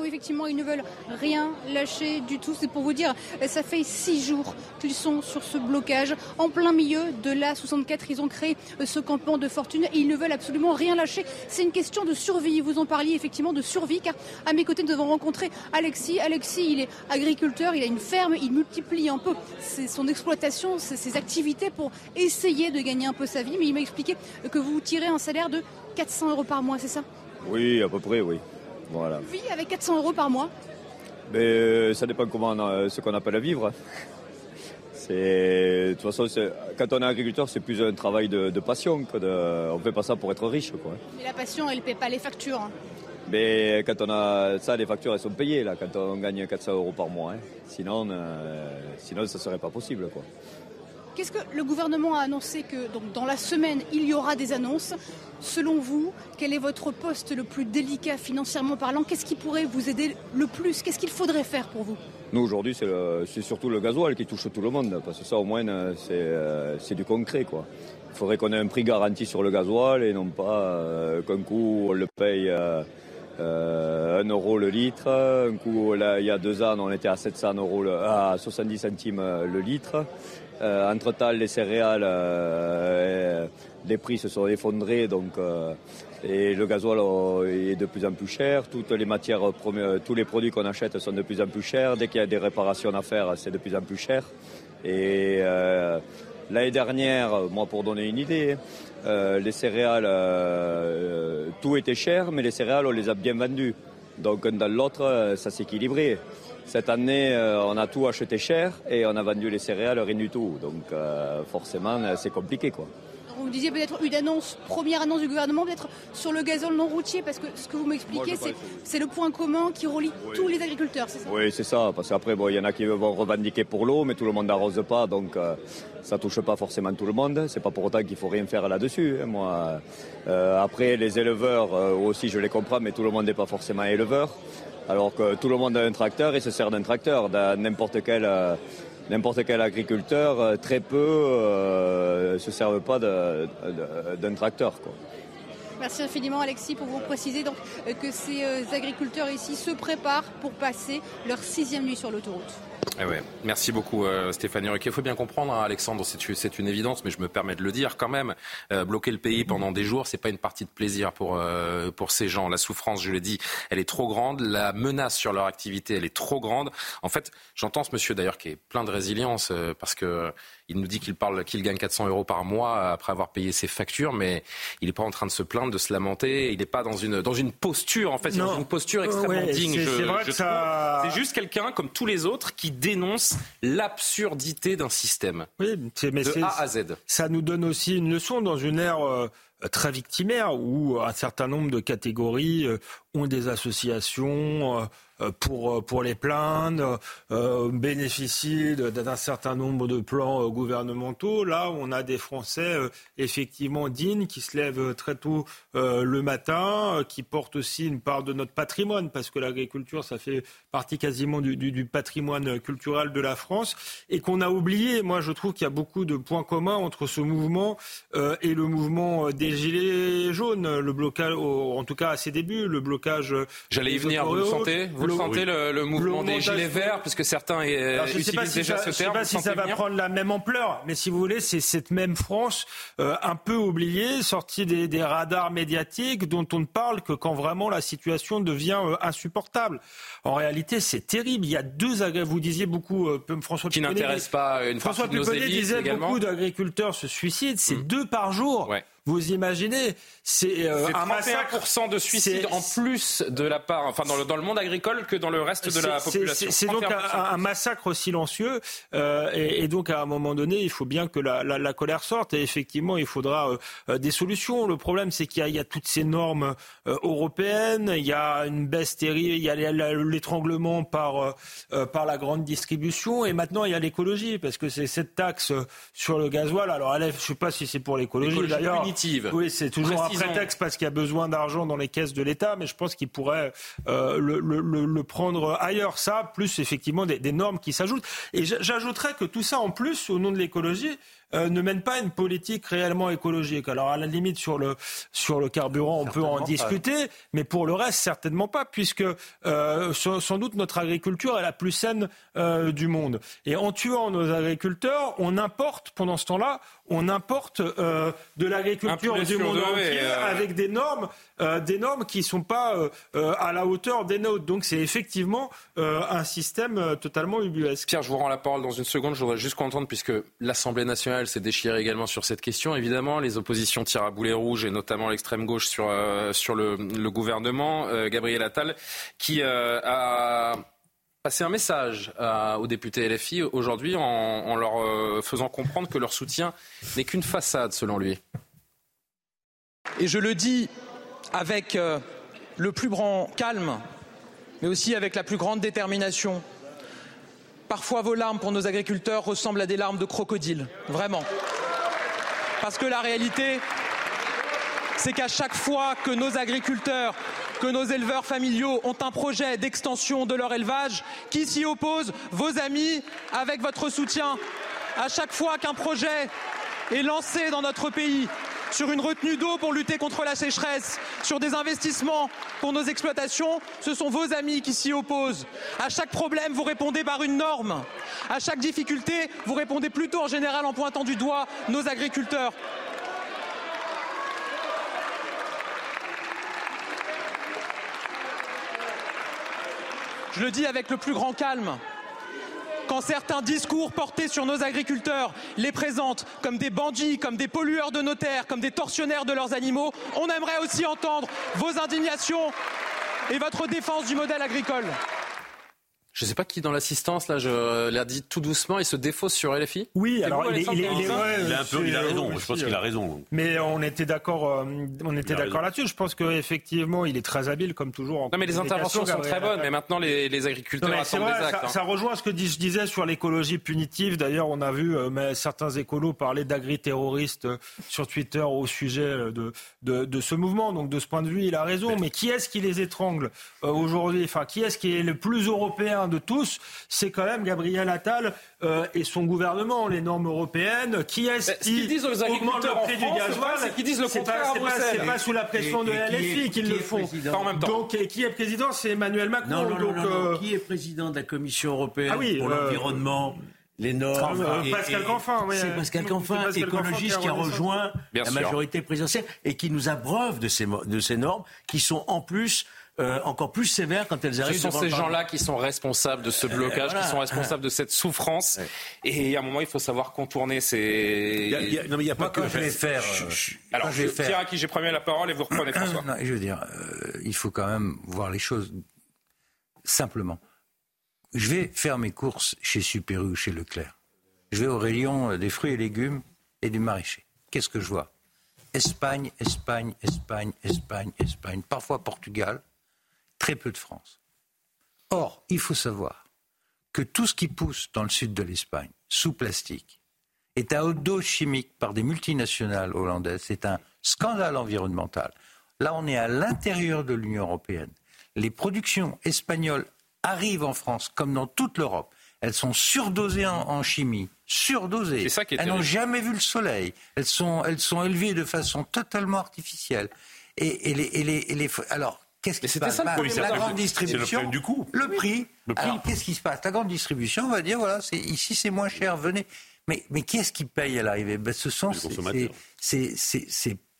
Effectivement, ils ne veulent rien lâcher du tout. C'est pour vous dire, ça fait six jours qu'ils sont sur ce blocage. En plein milieu de la 64, ils ont créé ce campement de fortune et ils ne veulent absolument rien lâcher. C'est une question de survie. Vous en parliez effectivement de survie, car à mes côtés, nous avons rencontré Alexis. Alexis, il est agriculteur, il a une ferme, il multiplie un peu son exploitation, ses activités pour essayer de gagner un peu sa vie. Mais il m'a expliqué que vous tirez un salaire de 400 euros par mois, c'est ça? Oui, à peu près, oui. Voilà. Vie avec 400 euros par mois Mais euh, ça dépend comment ce qu'on appelle vivre. de toute façon, quand on est agriculteur, c'est plus un travail de, passion que de, on fait pas ça pour être riche, quoi. Mais la passion, elle ne paie pas les factures. Hein. Mais quand on a ça, les factures, elles sont payées là, quand on gagne 400 euros par mois. Hein. Sinon, euh, sinon, ça serait pas possible, quoi. Qu'est-ce que le gouvernement a annoncé que dans la semaine, il y aura des annonces? Selon vous, quel est votre poste le plus délicat financièrement parlant? Qu'est-ce qui pourrait vous aider le plus? Qu'est-ce qu'il faudrait faire pour vous? Nous, aujourd'hui, c'est surtout le gasoil qui touche tout le monde, parce que ça, au moins, euh, c'est du concret. Quoi. Il faudrait qu'on ait un prix garanti sur le gasoil et non pas euh, qu'un coup, on le paye... Euh, 1 euh, euro le litre. Un coup, là, il y a deux ans, on était à 700 euros, à 70 centimes le litre. Euh, entre-temps, les céréales, euh, les prix se sont effondrés, donc et le gasoil est de plus en plus cher. Toutes les matières, tous les produits qu'on achète sont de plus en plus chers. Dès qu'il y a des réparations à faire, c'est de plus en plus cher. Et l'année dernière, moi, pour donner une idée, euh, les céréales, euh, tout était cher, mais les céréales, on les a bien vendues. Donc dans l'autre, ça s'est équilibré. Cette année, euh, on a tout acheté cher et on a vendu les céréales rien du tout. Donc forcément, c'est compliqué. quoi vous disiez peut-être une annonce, première annonce du gouvernement, peut-être sur le gazole non routier, parce que ce que vous m'expliquez, c'est le point commun qui relie tous les agriculteurs, c'est ça? Oui, c'est ça, parce qu'après, il y en a qui vont revendiquer pour l'eau, mais tout le monde n'arrose pas, donc euh, ça touche pas forcément tout le monde. C'est pas pour autant qu'il faut rien faire là-dessus. Hein, moi, euh, après, les éleveurs euh, aussi, je les comprends, mais tout le monde n'est pas forcément éleveur. Alors que tout le monde a un tracteur et se sert d'un tracteur, dans n'importe quel agriculteur, euh, très peu euh, se servent pas d'un tracteur. Merci infiniment Alexis pour vous préciser donc, euh, que ces agriculteurs ici se préparent pour passer leur sixième nuit sur l'autoroute. Eh ouais. Merci beaucoup euh, Stéphanie Il faut bien comprendre, hein, Alexandre, c'est une évidence, mais je me permets de le dire quand même. Euh, bloquer le pays pendant des jours, c'est pas une partie de plaisir pour, euh, pour ces gens. La souffrance, je l'ai dit, elle est trop grande. La menace sur leur activité, elle est trop grande. En fait, j'entends ce monsieur d'ailleurs qui est plein de résilience euh, parce que il nous dit qu'il parle qu'il gagne 400 euros par mois après avoir payé ses factures, mais il n'est pas en train de se plaindre, de se lamenter. Il n'est pas dans une, dans une posture, en fait, dans une posture extrêmement digne. C'est juste quelqu'un, comme tous les autres, qui dénonce l'absurdité d'un système. Oui, mais de A à Z. Ça nous donne aussi une leçon dans une ère euh, très victimaire où un certain nombre de catégories euh, ont des associations euh, pour, pour les plaindre, bénéficient d'un certain nombre de plans gouvernementaux. Là, on a des Français effectivement dignes qui se lèvent très tôt le matin, qui portent aussi une part de notre patrimoine, parce que l'agriculture, ça fait partie quasiment du, du, du patrimoine culturel de la France, et qu'on a oublié. Moi, je trouve qu'il y a beaucoup de points communs entre ce mouvement et le mouvement des gilets jaunes, le blocage, en tout cas à ses débuts, le blocage. J'allais y venir. Vous le sentez Vous le, sentez le, mouvement des gilets verts, puisque certains Alors, utilisent déjà ce terme. Je ne sais pas si ça va prendre la même ampleur, mais si vous voulez, c'est cette même France euh, un peu oubliée, sortie des, des, radars médiatiques, dont on ne parle que quand vraiment la situation devient euh, insupportable. En réalité, c'est terrible. Il y a deux Vous disiez beaucoup, euh, François qui n'intéresse pas une François Pupponi disait beaucoup d'agriculteurs se suicident. C'est mmh. deux par jour. Ouais. Vous imaginez, c'est euh, un massacre de suicides en plus de la part, enfin dans le, dans le monde agricole que dans le reste de la population. C'est donc un, massacre silencieux euh, et, donc à un moment donné, il faut bien que la, la, la colère sorte et effectivement, il faudra euh, des solutions. Le problème, c'est qu'il y, y, a toutes ces normes européennes, il y a une baisse terrible, il y a l'étranglement par par la grande distribution et maintenant il y a l'écologie parce que c'est cette taxe sur le gasoil. Alors, elle, je ne sais pas si c'est pour l'écologie d'ailleurs. Oui, c'est toujours un prétexte parce qu'il y a besoin d'argent dans les caisses de l'État, mais je pense qu'il pourrait euh, le, le, le, prendre ailleurs. Ça, plus effectivement des, des normes qui s'ajoutent. Et j'ajouterais que tout ça, en plus, au nom de l'écologie, euh, ne mène pas une politique réellement écologique. Alors à la limite sur le sur le carburant, on peut en discuter, mais pour le reste certainement pas, puisque euh, sans doute notre agriculture est la plus saine euh, du monde. Et en tuant nos agriculteurs, on importe pendant ce temps-là, on importe euh, de l'agriculture du monde entier avec des normes, euh, des normes qui ne sont pas à la hauteur des nôtres. Donc c'est effectivement un système totalement ubuesque. Pierre, je vous rends la parole dans une seconde. Je voudrais juste comprendre, puisque l'Assemblée nationale s'est déchirée également sur cette question. Évidemment, les oppositions tirent à boulet rouge, et notamment l'extrême gauche sur, sur le, le gouvernement. Gabriel Attal, qui a passer un message aux députés LFI aujourd'hui en, leur euh, faisant comprendre que leur soutien n'est qu'une façade selon lui. Et je le dis avec euh, le plus grand calme, mais aussi avec la plus grande détermination. Parfois vos larmes pour nos agriculteurs ressemblent à des larmes de crocodile, vraiment. Parce que la réalité, c'est qu'à chaque fois que nos agriculteurs que nos éleveurs familiaux ont un projet d'extension de leur élevage. Qui s'y oppose Vos amis, avec votre soutien. À chaque fois qu'un projet est lancé dans notre pays, sur une retenue d'eau pour lutter contre la sécheresse, sur des investissements pour nos exploitations, ce sont vos amis qui s'y opposent. À chaque problème, vous répondez par une norme. À chaque difficulté, vous répondez plutôt en général en pointant du doigt nos agriculteurs. Je le dis avec le plus grand calme. Quand certains discours portés sur nos agriculteurs les présentent comme des bandits, comme des pollueurs de nos terres, comme des tortionnaires de leurs animaux, on aimerait aussi entendre vos indignations et votre défense du modèle agricole je ne sais pas qui dans l'assistance, là, je l'ai dit tout doucement, il se défausse sur LFI Oui, alors il, est, il, est, il, est, un peu, il a raison, je pense qu'il a raison. Mais on était d'accord euh, on était d'accord là-dessus. Je pense qu'effectivement, il est très habile, comme toujours. En non, mais les interventions sont très bonnes, mais maintenant, les, les agriculteurs non, attendent des actes. Ça, hein. ça, rejoint ce que je disais sur l'écologie punitive. D'ailleurs, on a vu euh, mais certains écolos parler d'agri-terroristes euh, sur Twitter au sujet de, de, de, ce mouvement. Donc, de ce point de vue, il a raison. Mais qui est-ce qui les étrangle aujourd'hui? Enfin, qui est-ce qui est le plus européen de tous, c'est quand même Gabriel Attal euh, et son gouvernement, les normes européennes. Qui est-ce qui disent aux agriculteurs le prix du gasoil Qui disent le contraire C'est pas, sous la pression de la LFI qu'ils le font. En même temps. Donc, qui est président C'est Emmanuel Macron. Non, non, donc, euh, Qui est président de la Commission européenne ah pour euh, l'environnement les normes. Pascal Canfin, C'est Pascal Canfin, écologiste qui a rejoint la majorité présidentielle et qui nous abreuve de ces, de ces normes qui sont en plus euh, encore plus sévères quand elles arrivent. Ce sont ces gens-là qui sont responsables de ce euh, blocage, qui sont responsables de cette souffrance. Et à un moment, il faut savoir contourner ces. non, mais il n'y a pas que. Je vais faire. Alors, je, vais à qui j'ai promis la parole et vous reprenez François. Non, je veux dire, euh, il faut quand même voir les choses simplement. Je vais faire mes courses chez Super ou chez Leclerc. Je vais au rayon des fruits et légumes et du maraîcher. Qu'est-ce que je vois? Espagne, Espagne, Espagne, Espagne, Espagne, parfois Portugal, très peu de France. Or, il faut savoir que tout ce qui pousse dans le sud de l'Espagne, sous plastique, est à haute dose chimique par des multinationales hollandaises. C'est un scandale environnemental. Là, on est à l'intérieur de l'Union européenne. Les productions espagnoles arrivent en France, comme dans toute l'Europe. Elles sont surdosées en, chimie, surdosées. elles n'ont jamais vu le soleil. Elles sont, elles sont élevées de façon totalement artificielle. Et, les, alors, Qu'est-ce qui se passe bah, La grande distribution, le, du coup. le prix. Le prix. qu'est-ce qui se passe La grande distribution va dire voilà, c'est, ici c'est moins cher, venez. Mais, mais qui est-ce qui paye à l'arrivée? Ben, Ce sont ces,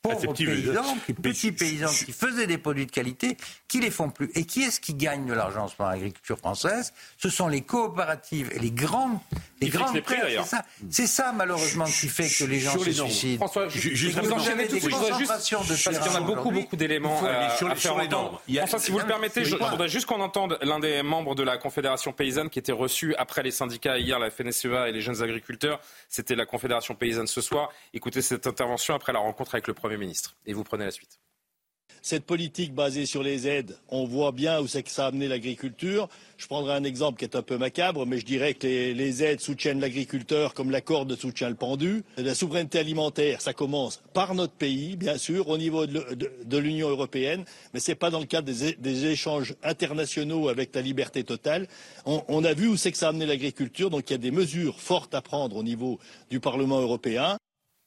pauvres paysans, qui, petits paysans qui faisaient des produits de qualité, qui les font plus. Et qui est-ce qui gagne de l'argent en l'agriculture française? Ce sont les coopératives et les grandes, les grandes les prix, c'est ça, c'est ça malheureusement qui fait que les gens se suicident. François, je vous enchaîner tout de suite. Je voudrais juste, parce qu'il y en a beaucoup, beaucoup d'éléments à, à faire entendre. François, si vous le permettez, je, voudrais juste qu'on entende l'un des membres de la Confédération paysanne qui était reçu après les syndicats hier, la FNSEA et les jeunes agriculteurs. C'était la Confédération paysanne ce soir. Écoutez cette intervention après la rencontre avec le Premier ministre. Et vous prenez la suite. Cette politique basée sur les aides, on voit bien où c'est que ça a amené l'agriculture. Je prendrai un exemple qui est un peu macabre, mais je dirais que les, aides soutiennent l'agriculteur comme la corde soutient le pendu. La souveraineté alimentaire, ça commence par notre pays, bien sûr, au niveau de, l'Union européenne, mais ce n'est pas dans le cadre des, des, échanges internationaux avec la liberté totale. On, on a vu où c'est que ça a amené l'agriculture, donc il y a des mesures fortes à prendre au niveau du Parlement européen.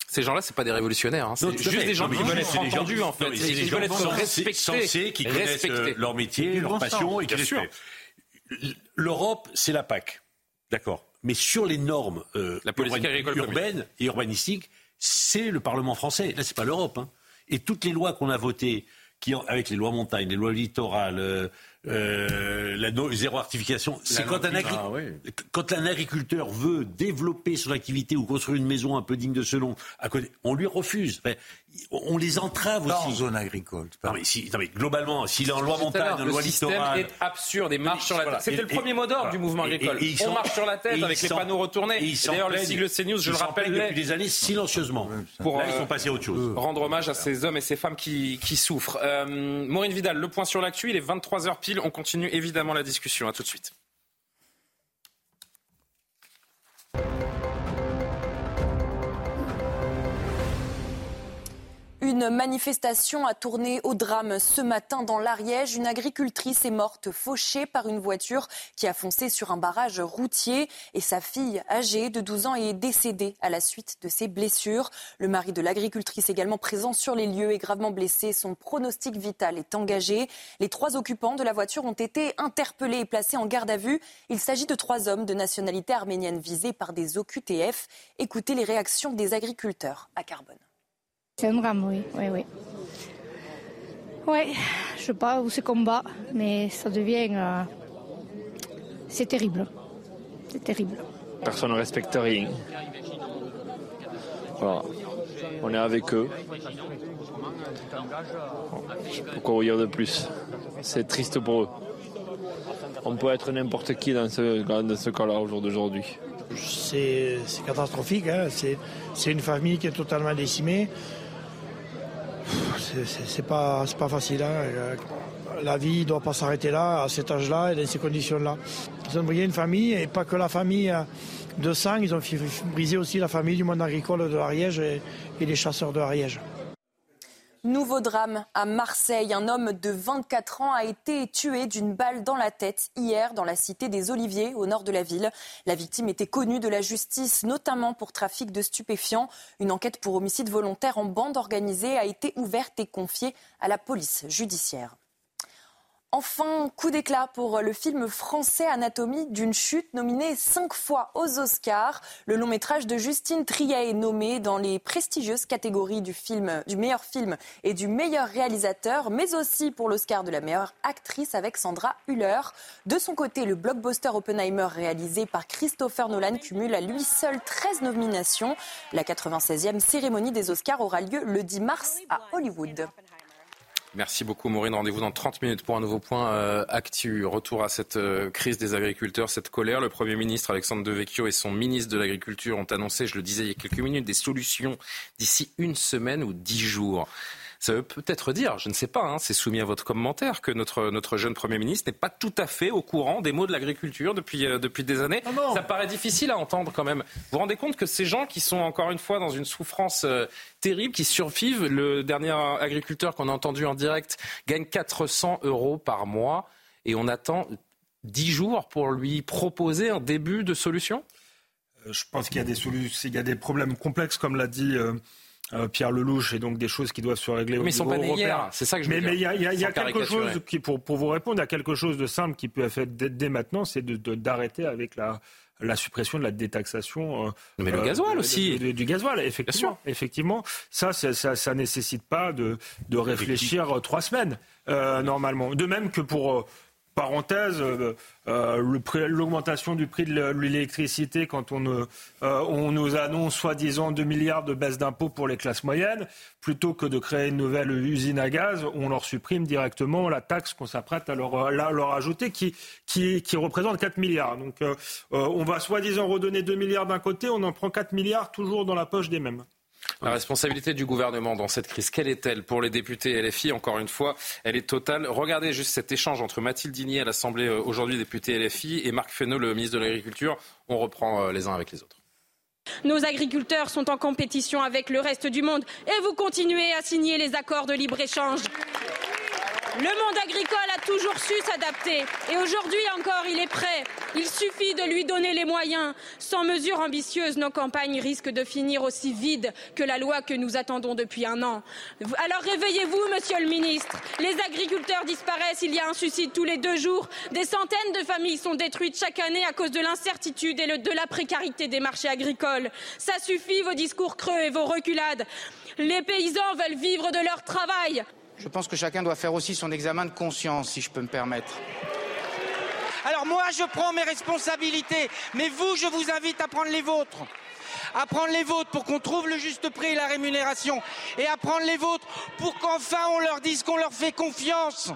Ces gens-là, c'est pas des révolutionnaires. Hein. C'est juste des gens qui veulent être entendus, en fait. Ils veulent être respectés. Qui connaissent leur métier, leur passion et qui. L'Europe, c'est la PAC. D'accord. Mais sur les normes euh, la politique agricole urbaines et urbanistiques, c'est le Parlement français. Là, c'est pas l'Europe. Hein. Et toutes les lois qu'on a votées, qui, avec les lois montagne, les lois littorales, euh, euh, la no zéro artification, c'est quand, un ah, quand un agriculteur veut développer son activité ou construire une maison un peu digne de ce nom, à côté, on lui refuse. Enfin, on les entrave pas aussi. en zone agricole. Non mais, si, non mais, globalement, s'il est en loi montagne, en loi littorale... Le système est absurde et marche sur la tête. C'était le premier mot d'ordre du mouvement agricole. Et, et, on marche sur la tête avec les panneaux retournés. D'ailleurs, le sigle CNews, je le rappelle... depuis des années silencieusement. Pour, Là, ils sont passés à autre chose. Rendre hommage à ces hommes et ces femmes qui, qui souffrent. Euh, Maureen Vidal, le point sur l'actu, il est 23h On continue évidemment la discussion. À tout de suite. Une manifestation a tourné au drame ce matin dans l'Ariège. Une agricultrice est morte fauchée par une voiture qui a foncé sur un barrage routier et sa fille âgée de 12 ans est décédée à la suite de ses blessures. Le mari de l'agricultrice également présent sur les lieux est gravement blessé. Son pronostic vital est engagé. Les trois occupants de la voiture ont été interpellés et placés en garde à vue. Il s'agit de trois hommes de nationalité arménienne visés par des OQTF. Écoutez les réactions des agriculteurs à Carbone. C'est un drame, oui, oui, oui. Ouais, je sais pas où c'est combat, mais ça devient. Euh, c'est terrible. C'est terrible. Personne ne respecte rien. Voilà. On est avec eux. Je sais pas quoi vous dire de plus? C'est triste pour eux. On peut être n'importe qui dans ce, dans ce cas-là au jour d'aujourd'hui. C'est catastrophique. Hein. C'est une famille qui est totalement décimée c'est pas, pas facile. Hein. La vie ne doit pas s'arrêter là, à cet âge-là et dans ces conditions-là. Ils ont brisé une famille, et pas que la famille de sang, ils ont brisé aussi la famille du monde agricole de l'Ariège et, et les chasseurs de l'Ariège. Nouveau drame à Marseille. Un homme de 24 ans a été tué d'une balle dans la tête hier dans la cité des Oliviers, au nord de la ville. La victime était connue de la justice, notamment pour trafic de stupéfiants. Une enquête pour homicide volontaire en bande organisée a été ouverte et confiée à la police judiciaire. Enfin, coup d'éclat pour le film français Anatomie d'une chute, nominé cinq fois aux Oscars. Le long métrage de Justine Triet est nommé dans les prestigieuses catégories du, film, du meilleur film et du meilleur réalisateur, mais aussi pour l'Oscar de la meilleure actrice avec Sandra Hüller. De son côté, le blockbuster Oppenheimer réalisé par Christopher Nolan cumule à lui seul 13 nominations. La 96e cérémonie des Oscars aura lieu le 10 mars à Hollywood. Merci beaucoup Maureen. Rendez-vous dans 30 minutes pour un nouveau point euh, actu. Retour à cette euh, crise des agriculteurs, cette colère. Le Premier ministre Alexandre Devecchio et son ministre de l'Agriculture ont annoncé, je le disais il y a quelques minutes, des solutions d'ici une semaine ou dix jours. Ça veut peut-être dire, je ne sais pas, hein, c'est soumis à votre commentaire, que notre, notre jeune Premier ministre n'est pas tout à fait au courant des mots de l'agriculture depuis, euh, depuis des années. Ah Ça paraît difficile à entendre quand même. Vous vous rendez compte que ces gens qui sont encore une fois dans une souffrance euh, terrible, qui survivent, le dernier agriculteur qu'on a entendu en direct gagne 400 euros par mois et on attend 10 jours pour lui proposer un début de solution? Euh, Je pense qu'il y a des, il y a des problèmes complexes, comme l'a dit euh, Pierre Lelouch et donc des choses qui doivent se régler mais au niveau européen. C'est ça que je veux mais, Mais il y a, y a quelque chose qui, pour, pour vous répondre, il y a quelque chose de simple qui peut être fait dès, dès maintenant, c'est d'arrêter de, avec la la suppression de la détaxation. Mais le gasoil aussi. du gasoil, effectivement. Effectivement, ça, ça, ça, ça nécessite pas de, de réfléchir trois semaines normalement. De même que pour parenthèse, euh, euh, l'augmentation du prix de l'électricité quand on, euh, on, nous annonce soi-disant 2 milliards de baisse d'impôts pour les classes moyennes, plutôt que de créer une nouvelle usine à gaz, on leur supprime directement la taxe qu'on s'apprête à leur, ajouter qui, représente 4 milliards. Donc on va soi-disant redonner 2 milliards d'un côté, on en prend 4 milliards toujours dans la poche des mêmes. La responsabilité du gouvernement dans cette crise, quelle est-elle pour les députés LFI Encore une fois, elle est totale. Regardez juste cet échange entre Mathilde Digny à l'Assemblée euh, aujourd'hui députée LFI et Marc Fesneau, le ministre de l'Agriculture. On reprend euh, les uns avec les autres. Nos agriculteurs sont en compétition avec le reste du monde et vous continuez à signer les accords de libre-échange. Le monde agricole a toujours su s'adapter et aujourd'hui encore il est prêt. Il suffit de lui donner les moyens. Sans mesures ambitieuses, nos campagnes risquent de finir aussi vides que la loi que nous attendons depuis un an. Alors réveillez-vous, monsieur le ministre. Les agriculteurs disparaissent, il y a un suicide tous les deux jours. Des centaines de familles sont détruites chaque année à cause de l'incertitude et de la précarité des marchés agricoles. Ça suffit, vos discours creux et vos reculades. Les paysans veulent vivre de leur travail. Je pense que chacun doit faire aussi son examen de conscience, si je peux me permettre. Alors moi, je prends mes responsabilités, mais vous, je vous invite à prendre les vôtres. À prendre les vôtres pour qu'on trouve le juste prix et la rémunération. Et à prendre les vôtres pour qu'enfin on leur dise qu'on leur fait confiance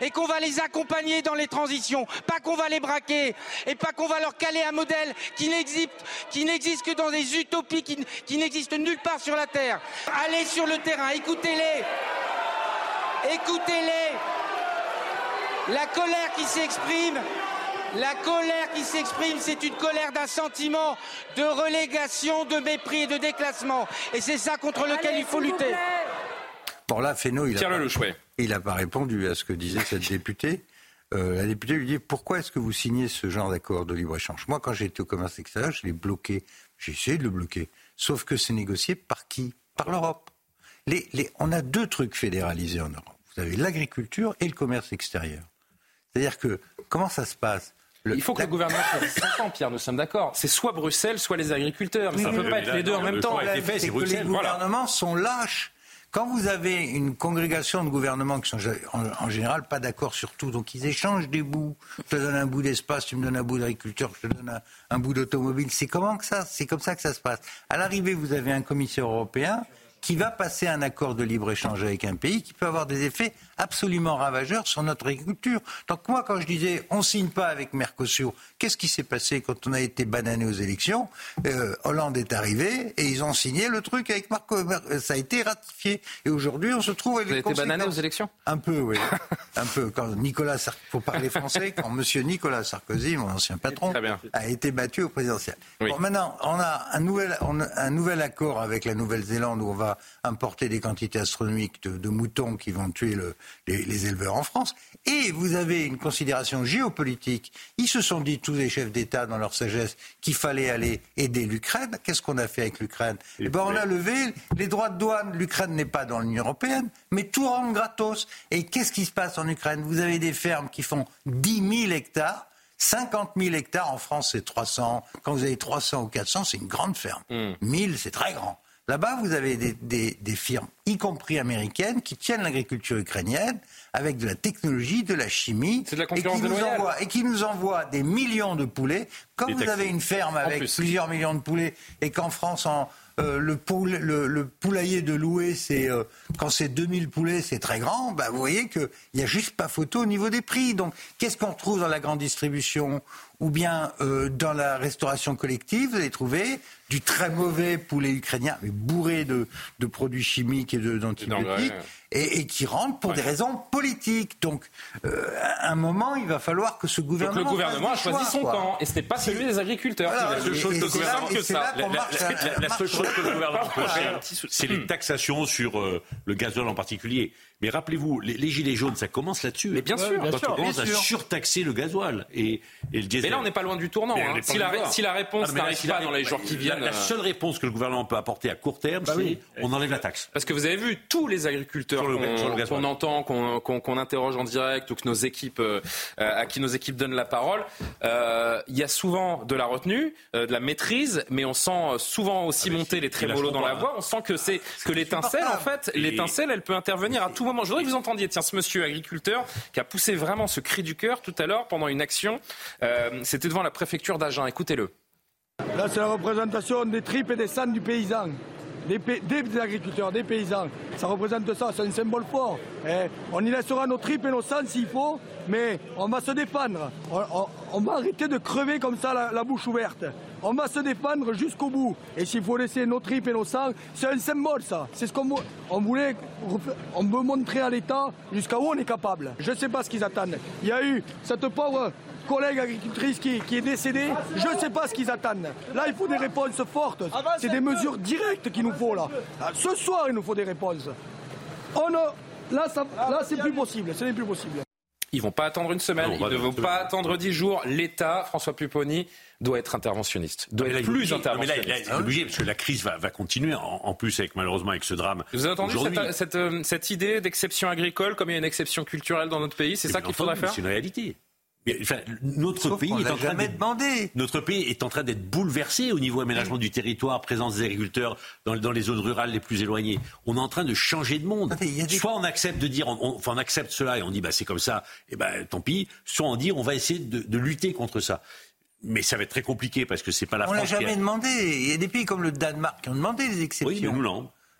et qu'on va les accompagner dans les transitions, pas qu'on va les braquer et pas qu'on va leur caler un modèle qui n'existe, que dans des utopies qui, qui n'existent nulle part sur la Terre. Allez sur le terrain, écoutez-les. Écoutez-les. La colère qui s'exprime, la colère qui s'exprime, c'est une colère d'un sentiment de relégation, de mépris et de déclassement. Et c'est ça contre lequel il faut lutter. Bon là, Fesneau, il n'a pas, pas répondu à ce que disait cette députée. Euh, la députée lui dit pourquoi est-ce que vous signez ce genre d'accord de libre-échange? Moi, quand j'étais au commerce extérieur, je l'ai bloqué. J'ai essayé de le bloquer. Sauf que c'est négocié par qui? Par l'Europe. On a deux trucs fédéralisés en Europe. Vous avez l'agriculture et le commerce extérieur. C'est-à-dire que, comment ça se passe? Il faut que le gouvernement soit ans, Pierre, nous sommes d'accord. C'est soit Bruxelles, soit les agriculteurs. Mais ça ne peut pas être les deux en même temps. C'est que les gouvernements sont lâches. Quand vous avez une congrégation de gouvernements qui sont en, général pas d'accord sur tout, donc ils échangent des bouts. Je te donne un bout d'espace, tu me donnes un bout d'agriculture, je te donne un, un bout d'automobile. C'est comment que ça C'est comme ça que ça se passe. À l'arrivée, vous avez un commissaire européen qui va passer un accord de libre-échange avec un pays qui peut avoir des effets absolument ravageurs sur notre agriculture. Donc moi, quand je disais on signe pas avec Mercosur, qu'est-ce qui s'est passé quand on a été banané aux élections? Euh, Hollande est arrivé et ils ont signé le truc avec Mercosur. Ça a été ratifié. Et aujourd'hui, on se trouve avec Vous avez été banané aux élections? Un peu, oui. un peu. Quand Nicolas Sarkozy, faut parler français, quand Monsieur Nicolas Sarkozy, mon ancien patron, a été battu au présidentiel. Bon, maintenant, on a un nouvel, un nouvel accord avec la Nouvelle-Zélande où on va importer des quantités astronomiques de, moutons qui vont tuer les, éleveurs en France. Et vous avez une considération géopolitique. Ils se sont dit, tous les chefs d'État, dans leur sagesse, qu'il fallait aller aider l'Ukraine. Qu'est-ce qu'on a fait avec l'Ukraine? Eh ben, on a levé les droits de douane. L'Ukraine n'est pas dans l'Union européenne, mais tout rentre gratos. Et qu'est-ce qui se passe en Ukraine? Vous avez des fermes qui font 10 000 hectares. 50 000 hectares en France, c'est 300. Quand vous avez 300 ou 400, c'est une grande ferme. 1000, hmm. c'est très grand. Là-bas, vous avez des, firmes, y compris américaines, qui tiennent l'agriculture ukrainienne avec de la technologie, de la chimie, de la et, qui nous envoient, et qui nous envoient des millions de poulets. Quand vous avez une ferme avec plusieurs millions de poulets et qu'en France, en, euh, le, le, poulailler de louer, c'est euh, quand c'est 2000 poulets, c'est très grand. Bah, vous voyez qu'il n'y a juste pas photo au niveau des prix. Donc, qu'est-ce qu'on retrouve dans la grande distribution ou bien euh, dans la restauration collective Vous allez trouver du très mauvais poulet ukrainien, mais bourré de, de produits chimiques et d'antibiotiques et, qui rentrent pour des raisons politiques. Donc, euh, à un moment, il va falloir que ce gouvernement. Donc le gouvernement a choisi son camp, et ce n'est pas celui des agriculteurs. la seule chose que le gouvernement que ça. La seule chose que le gouvernement peut faire, c'est les taxations sur euh, le gazole en particulier. Mais rappelez-vous, les, gilets jaunes, ça commence là-dessus. Mais bien sûr, quand on commence à surtaxer le gazole et, et le diesel. Mais là, on n'est pas loin du tournant. Hein. Si, la, si, la, réponse ah, n'arrive pas dans les jours qui viennent. La, seule réponse que le gouvernement peut apporter à court terme, Bah c'est oui. on enlève la taxe. Parce que vous avez vu tous les agriculteurs qu'on gasoil. entend, qu'on qu'on- qu'on interroge en direct ou que nos équipes, euh, euh, à qui nos équipes donnent la parole, euh, il y a souvent de la retenue, euh, de la maîtrise, mais on sent souvent aussi monter les trémolos dans la voix. On sent que c'est que l'étincelle, en fait, l'étincelle, elle peut intervenir à tout Je voudrais que vous entendiez, tiens, ce monsieur agriculteur qui a poussé vraiment ce cri du cœur tout à l'heure pendant une action. Euh, C'était devant la préfecture d'Agen. Écoutez-le. Là, c'est la représentation des tripes et des sangs du paysan, des, agriculteurs, des paysans. Ça représente ça, c'est un symbole fort. Eh, on y laissera nos tripes et nos sangs s'il faut, mais on va se défendre. On, va arrêter de crever comme ça la, bouche ouverte. On va se défendre jusqu'au bout. Et s'il faut laisser nos tripes et nos sangs, c'est un symbole ça. C'est ce qu'on vou- on voulait. On veut montrer à l'État jusqu'à où on est capable. Je ne sais pas ce qu'ils attendent. Il y a eu cette pauvre collègue agricultrice qui, qui est décédée, je ne sais pas ce qu'ils attendent. Là, il faut des réponses fortes. C'est des mesures directes qu'il nous faut là. Ah, Ce soir, il nous faut des réponses. On ne- Là, ça- là c'est plus possible. Ce n'est plus possible. Ils vont pas attendre une semaine, Non, ils ne vont pas attendre dix jours. L'État, François Pupponi, doit être interventionniste, doit être il est plus. Non, mais là, interventionniste. il est obligé parce que la crise va, va continuer. En, en plus, avec malheureusement avec ce drame. Vous avez entendu cette, cette, euh, cette idée d'exception agricole comme il y a une exception culturelle dans notre pays C'est ça qu'il faudrait faire C'est une réalité. Mais, enfin, notre Sauf pays est l'a en train demandé. Notre pays est en train d'être bouleversé au niveau aménagement du territoire, présence des agriculteurs dans, dans les zones rurales les plus éloignées. On est en train de changer de monde. Soit on accepte de dire, on, on- enfin, on accepte cela et on dit bah c'est comme ça, et ben tant pis. Soit on dit on va essayer de, de lutter contre ça. Mais ça va être très compliqué parce que c'est pas la On l'a France. qui a- jamais demandé. Il y a des pays comme le Danemark qui ont demandé des exceptions. Oui, mais nous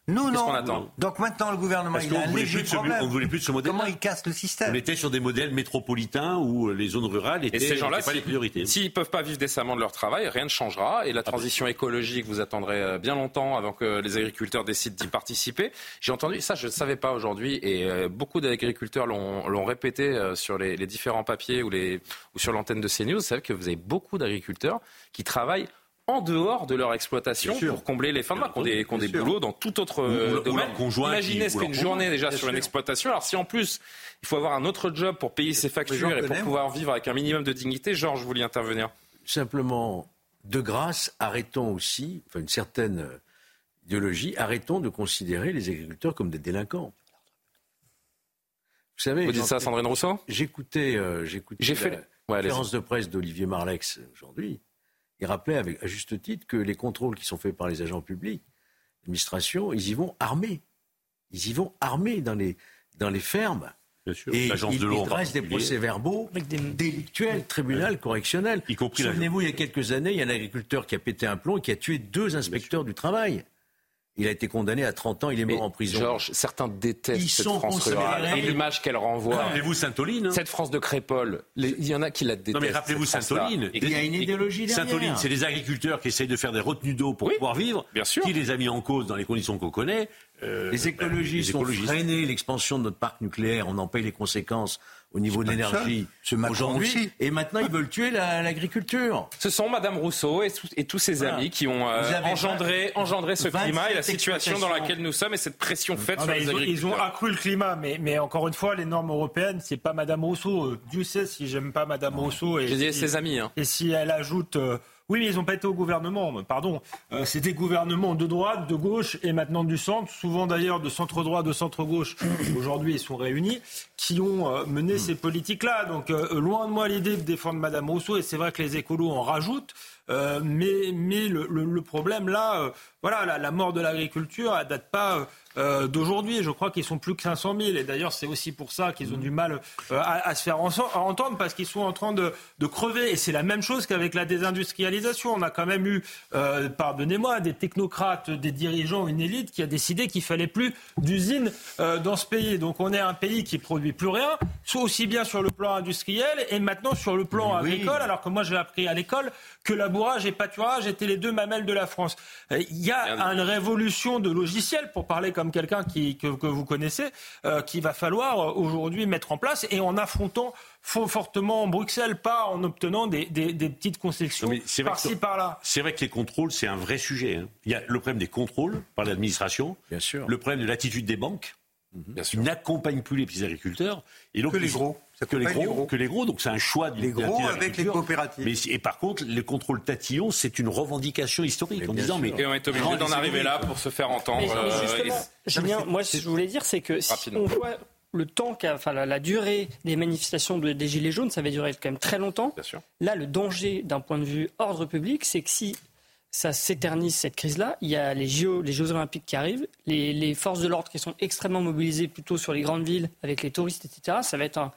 non. Non. attend Donc maintenant, le gouvernement, Parce il a un voulait léger plus de ce- problème. on voulait plus de ce modèle. Comment il casse le système On était sur des modèles métropolitains où les zones rurales étaient, Et ces gens-là, étaient pas les priorités. s'ils ne peuvent pas vivre décemment de leur travail, rien ne changera. Ah Et la transition écologique, vous attendrez euh, bien longtemps avant que les agriculteurs décident d'y participer. J'ai entendu, ça je ne savais pas aujourd'hui, et euh, beaucoup d'agriculteurs l'ont répété euh, sur les, les différents papiers ou, les, ou sur l'antenne de CNews. Vous savez que vous avez beaucoup d'agriculteurs qui travaillent en dehors de leur exploitation Bien sûr. pour combler les fins de mois, qui ont des, des boulots dans tout autre Ou- euh, ou domaine. conjoint Imaginez ce qu'est une journée déjà sur une exploitation. Alors si en plus il faut avoir un autre job pour payer ses factures et pour pouvoir vivre avec un minimum de dignité, Georges, vous vouliez intervenir Simplement, de grâce, arrêtons aussi, enfin une certaine idéologie, arrêtons de considérer les agriculteurs comme des délinquants. Vous savez, Vous dites ça à Sandrine Rousseau? J'écoutais, euh, j'écoutais J'ai fait Ouais, conférence de presse d'Olivier Marlex aujourd'hui. Il rappelait avec, à juste titre que les contrôles qui sont faits par les agents publics, l'administration, ils y vont armés. Ils y vont armés dans les, dans les fermes. sûr. Et L'agence ils, de l'eau dressent des procès-verbaux délictuels, tribunal correctionnel. Y compris la- Souvenez-vous, il y a quelques années, il y a un agriculteur qui a pété un plomb et qui a tué deux inspecteurs du travail. Il a été condamné à 30 ans, il est mort en prison. Georges, certains détestent Ils cette France rurale et l'image qu'elle renvoie. Rappelez-vous Sainte-Oline. hein. Cette France de Crépole, les- il y en a qui la détestent. Non mais rappelez-vous. Sainte-Oline. Il y a une idéologie derrière. Sainte-Oline, c'est des agriculteurs qui essayent de faire des retenues d'eau pour pouvoir vivre. bien sûr. Qui les a mis en cause dans les conditions qu'on connaît euh, Les écologistes ben, ont les écologistes. freiné l'expansion de notre parc nucléaire. On en paye les conséquences au niveau de l'énergie aujourd'hui. aussi. Et maintenant, ils veulent tuer la- l'agriculture. Ce sont Madame Rousseau et, tous- et tous ses Voilà. amis qui ont euh, engendré, engendré ce 27 climat et la situation dans laquelle nous sommes et cette pression faite Ah sur bah, les ils, ont, ils agriculteurs. ont accru le climat, mais, mais encore une fois, les normes européennes, c'est pas Madame Rousseau. Euh, Dieu sait si j'aime pas Madame Rousseau. Et J'ai dit si- ses amis. Hein. Et si elle ajoute. euh, oui, mais ils n'ont pas été au gouvernement, pardon. Euh, c'est des gouvernements de droite, de gauche et maintenant du centre, souvent d'ailleurs de centre-droit, de centre-gauche. Aujourd'hui, ils sont réunis, qui ont euh, mené ces politiques-là. Donc, euh, loin de moi l'idée de défendre Madame Rousseau, et c'est vrai que les écolos en rajoutent. Euh, mais mais le, le- le problème là, euh, voilà, la, la mort de l'agriculture, elle date pas euh, d'aujourd'hui. Je crois qu'ils sont plus que 500 000. Et d'ailleurs, c'est aussi pour ça qu'ils ont du mal euh, à, à se faire en- à entendre parce qu'ils sont en train de, de crever. Et c'est la même chose qu'avec la désindustrialisation. On a quand même eu, euh, pardonnez-moi, des technocrates, des dirigeants, une élite qui a décidé qu'il fallait plus d'usines dans ce pays. Donc on est un pays qui produit plus rien, soit aussi bien sur le plan industriel et maintenant sur le plan Mais oui. agricole. Alors que moi j'ai appris à l'école que labourage et pâturage étaient les deux mamelles de la France. Il y a une révolution de logiciels, pour parler comme quelqu'un qui, que, que vous connaissez, euh, qu'il va falloir euh, aujourd'hui mettre en place et en affrontant fo- fortement Bruxelles, pas en obtenant des, des- des petites concessions Non, mais c'est vrai que- par-ci par-là. C'est vrai que les contrôles, c'est un vrai sujet. hein. Il y a le problème des contrôles par l'administration. Bien sûr. Le problème de l'attitude des banques. Il n'accompagne plus les petits agriculteurs. Et donc, Que les gros. Ça Que les gros, les gros. que les gros. Donc c'est un choix du Les gros avec les coopératives. Mais, et par contre, le contrôle tatillon, c'est une revendication historique en disant mais Et on est obligé d'en arriver là pour se faire entendre. Mais, mais euh, justement, et- Julien, moi, ce que je voulais dire, c'est que si on voit le temps, enfin la, la durée des manifestations de- des Gilets jaunes, ça va durer quand même très longtemps. Là, le danger d'un point de vue ordre public, c'est que si ça s'éternise cette crise-là, il y a les JO, les Jeux Olympiques qui arrivent, les, les forces de l'ordre qui sont extrêmement mobilisées plutôt sur les grandes villes avec les touristes, etc. Ça va être un,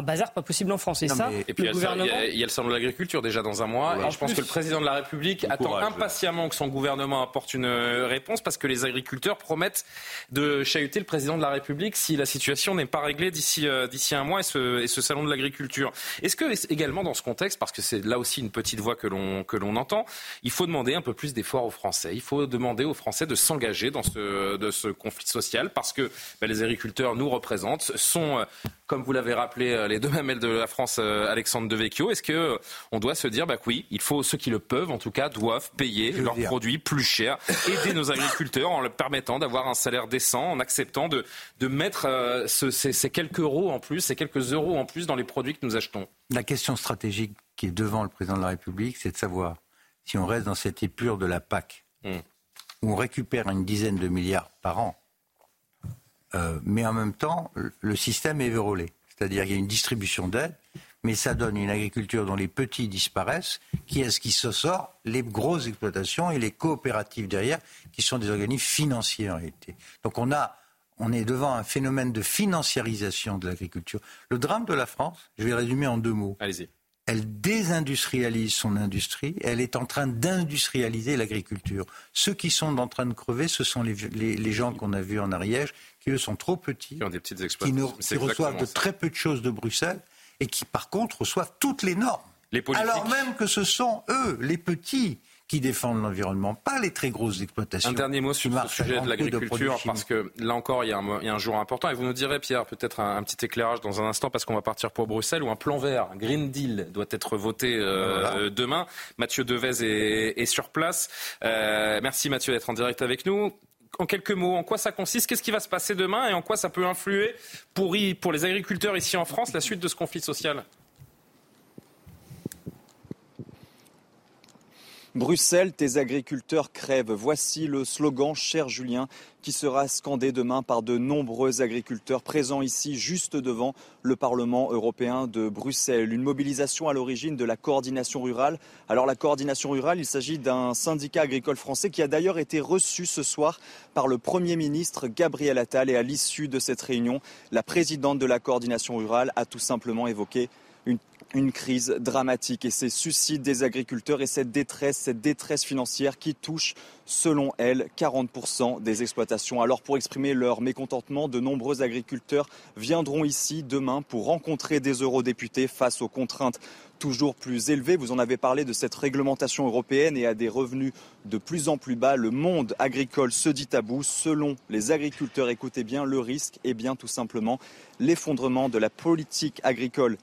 un bazar pas possible en France. Et Non, ça, mais- Et puis il y, le a le salon- il y gouvernement. a- il y a le salon de l'agriculture déjà dans un mois. Et je pense En que le président de la République attend courage. impatiemment que son gouvernement apporte une euh, réponse parce que les agriculteurs promettent de chahuter le président de la République si la situation n'est pas réglée d'ici euh, d'ici un mois et ce, et ce salon de l'agriculture. Est-ce que également dans ce contexte, parce que c'est là aussi une petite voix que l'on que l'on entend, il faut demander un peu plus d'efforts aux Français. Il faut demander aux Français de s'engager dans ce de ce conflit social parce que bah, les agriculteurs nous représentent, sont euh, comme vous l'avez rappelé, euh, les deux mamelles de la France, euh, Alexandre Devecchio, est-ce que euh, on doit se dire, bah oui, il faut ceux qui le peuvent, en tout cas, doivent payer leurs dire. produits plus chers, aider nos agriculteurs en leur permettant d'avoir un salaire décent, en acceptant de, de mettre euh, ce- ces, ces quelques euros en plus, ces quelques euros en plus dans les produits que nous achetons. La question stratégique qui est devant le président de la République, c'est de savoir si on reste dans cette épure de la PAC, Mm. où on récupère une dizaine de milliards par an, euh, mais en même temps, le- système est vérolé. C'est-à-dire qu'il y a une distribution d'aide, mais ça donne une agriculture dont les petits disparaissent. Qui est-ce qui se sort Les grosses exploitations et les coopératives derrière, qui sont des organismes financiers en réalité. Donc on a on est devant un phénomène de financiarisation de l'agriculture. Le drame de la France, je vais résumer en deux mots. Allez-y. Elle désindustrialise son industrie, elle est en train d'industrialiser l'agriculture. Ceux qui sont en train de crever, ce sont les, les- les gens qu'on a vus en Ariège, qui eux sont trop petits, Qui ont des petites qui, exploitations. ne- C'est qui reçoivent de ça. très peu de choses de Bruxelles et qui par contre reçoivent toutes les normes. Les politiques. Alors même que ce sont eux, les petits, qui défendent l'environnement, pas les très grosses exploitations. Un dernier mot sur à sujet de l'agriculture, parce que là encore, il y, a un, mo- il y a un jour important. Et vous nous direz, Pierre, peut-être un, un petit éclairage dans un instant, parce qu'on va partir pour Bruxelles, où un plan vert, un Green Deal, doit être voté euh, Voilà. euh, demain. Mathieu Devez est, est sur place. Euh, merci Mathieu d'être en direct avec nous. En quelques mots, en quoi ça consiste Qu'est-ce qui va se passer demain Et en quoi ça peut influer pour, y- pour les agriculteurs ici en France la suite de ce conflit social? Bruxelles, tes agriculteurs crèvent. Voici le slogan, cher Julien, qui sera scandé demain par de nombreux agriculteurs présents ici, juste devant le Parlement européen de Bruxelles. Une mobilisation à l'origine de la coordination rurale. Alors la coordination rurale, il s'agit d'un syndicat agricole français qui a d'ailleurs été reçu ce soir par le Premier ministre Gabriel Attal. Et à l'issue de cette réunion, la présidente de la coordination rurale a tout simplement évoqué une, crise dramatique et ces suicides des agriculteurs et cette détresse, cette détresse financière qui touche, selon elle, 40% des exploitations. Alors pour exprimer leur mécontentement, de nombreux agriculteurs viendront ici demain pour rencontrer des eurodéputés face aux contraintes toujours plus élevées. Vous en avez parlé de cette réglementation européenne et à des revenus de plus en plus bas. Le monde agricole se dit bout. Selon les agriculteurs, écoutez bien, le risque est bien tout simplement l'effondrement de la politique agricole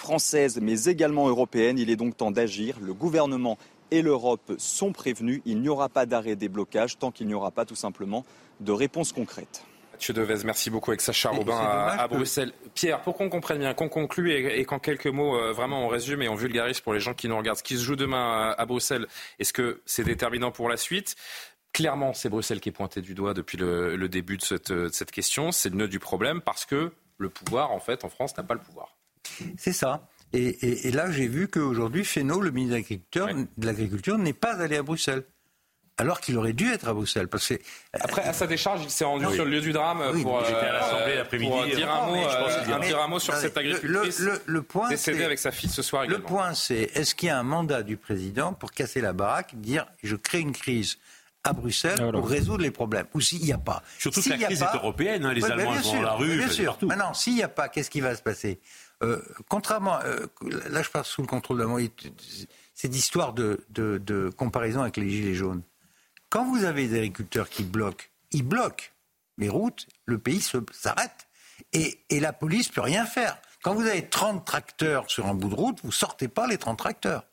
française mais également européenne. Il est donc temps d'agir. Le gouvernement et l'Europe sont prévenus. Il n'y aura pas d'arrêt des blocages tant qu'il n'y aura pas tout simplement de réponse concrète. Mathieu Devez, merci beaucoup avec Sacha Robin à, Bruxelles. Pierre, pour qu'on comprenne bien, qu'on conclue et, et qu'en quelques mots, euh, vraiment on résume et on vulgarise pour les gens qui nous regardent, ce qui se joue demain à, à Bruxelles, est-ce que c'est déterminant pour la suite? Clairement, c'est Bruxelles qui est pointé du doigt depuis le, le début de cette, de cette question. C'est le nœud du problème parce que le pouvoir, en fait, en France, n'a pas le pouvoir. C'est ça. Et, et- et là, j'ai vu qu'aujourd'hui, Fesneau, le ministre de l'Agriculture, de l'Agriculture, n'est pas allé à Bruxelles. Alors qu'il aurait dû être à Bruxelles. Parce que, Après, à sa décharge, il s'est rendu Oui. sur le lieu du drame Oui, pour, j'étais à l'Assemblée euh, l'après-midi. pour dire un mot, je euh, a- dire un mot sur Non, cette le- agricultrice le- le- le point, décédée c'est- avec sa fille ce soir Le également. point, c'est est-ce qu'il y a un mandat du président pour casser la baraque, dire je crée une crise à Bruxelles pour résoudre les problèmes Ou s'il n'y a pas Surtout que S'il la crise pas- est européenne, hein, les Ouais, Allemands sûr, dans la rue, Bien sûr. partout. Maintenant, s'il n'y a pas, qu'est-ce qui va se passer? Euh, Contrairement, euh, là je parle sous le contrôle de la moitié, cette histoire de, comparaison avec les gilets jaunes. Quand vous avez des agriculteurs qui bloquent, ils bloquent les routes, le pays s'arrête. Et, et la police peut rien faire. Quand vous avez 30 tracteurs sur un bout de route, vous sortez pas les 30 tracteurs.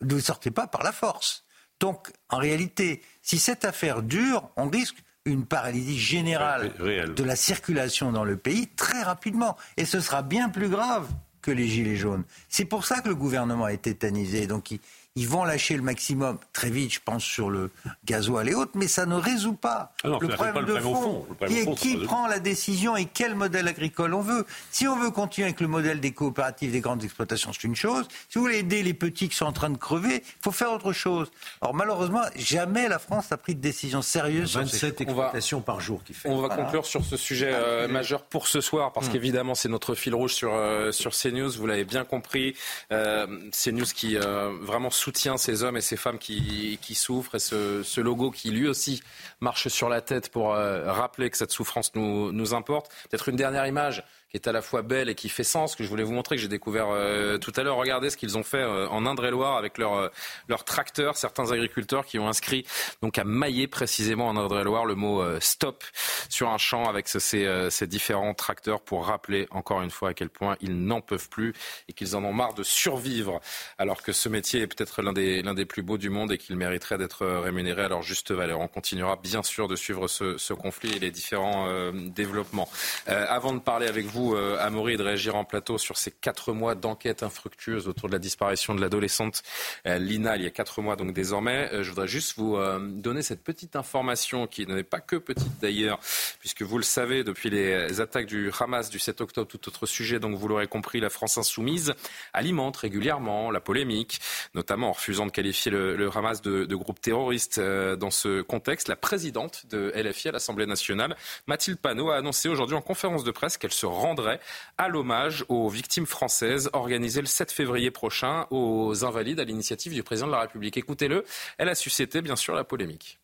Vous ne sortez pas par la force. Donc, en réalité, si cette affaire dure, on risque une paralysie générale de la circulation dans le pays très rapidement. Et ce sera bien plus grave que les gilets jaunes. C'est pour ça que le gouvernement été tétanisé. Donc il, ils vont lâcher le maximum très vite, je pense, sur le gasoil et autres, mais ça ne résout pas ah le problème de fond, qui est qui prend la décision et quel modèle agricole on veut? Si on veut continuer avec le modèle des coopératives, des grandes exploitations, c'est une chose. Si vous voulez aider les petits qui sont en train de crever, il faut faire autre chose. Alors malheureusement, jamais la France n'a pris de décision sérieuse 27 sur exploitations par jour qui fait. On va conclure sur ce sujet euh, majeur pour ce soir, parce hmm. qu'évidemment, c'est notre fil rouge sur, euh, sur CNews, vous l'avez bien compris. Euh, CNews qui euh, vraiment soutient ces hommes et ces femmes qui, souffrent et ce, logo qui lui aussi marche sur la tête pour euh, rappeler que cette souffrance nous, nous importe. Peut-être une dernière image qui est à la fois belle et qui fait sens, que je voulais vous montrer, que j'ai découvert euh, tout à l'heure. Regardez ce qu'ils ont fait euh, en Indre-et-Loire avec leur, euh, leur tracteur. Certains agriculteurs qui ont inscrit donc à mailler précisément en Indre-et-Loire le mot stop sur un champ avec ces, ces différents tracteurs pour rappeler encore une fois à quel point ils n'en peuvent plus et qu'ils en ont marre de survivre alors que ce métier est peut-être l'un des, l'un des plus beaux du monde et qu'il mériterait d'être rémunéré à leur juste valeur. On continuera bien sûr de suivre ce, ce conflit et les différents développements. avant de parler avec vous vous, euh, Amaury, de réagir en plateau sur ces quatre mois d'enquête infructueuse autour de la disparition de l'adolescente euh, Lina il y a quatre mois donc désormais. Euh, je voudrais juste vous donner cette petite information qui n'est pas que petite d'ailleurs, puisque vous le savez, depuis les attaques du Hamas du 7 octobre, tout autre sujet, donc vous l'aurez compris, la France insoumise alimente régulièrement la polémique, notamment en refusant de qualifier le, Hamas de, de, groupe terroriste. dans ce contexte, la présidente de LFI à l'Assemblée nationale, Mathilde Panot, a annoncé aujourd'hui en conférence de presse qu'elle se rend rendrait à l'hommage aux victimes françaises organisé le 7 février prochain aux Invalides à l'initiative du président de la République. Écoutez-le, elle a suscité bien sûr la polémique.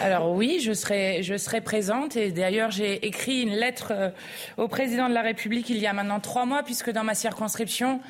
Alors oui, je serai, je serai présente et d'ailleurs j'ai écrit une lettre euh, au président de la République il y a maintenant trois mois puisque dans ma circonscription,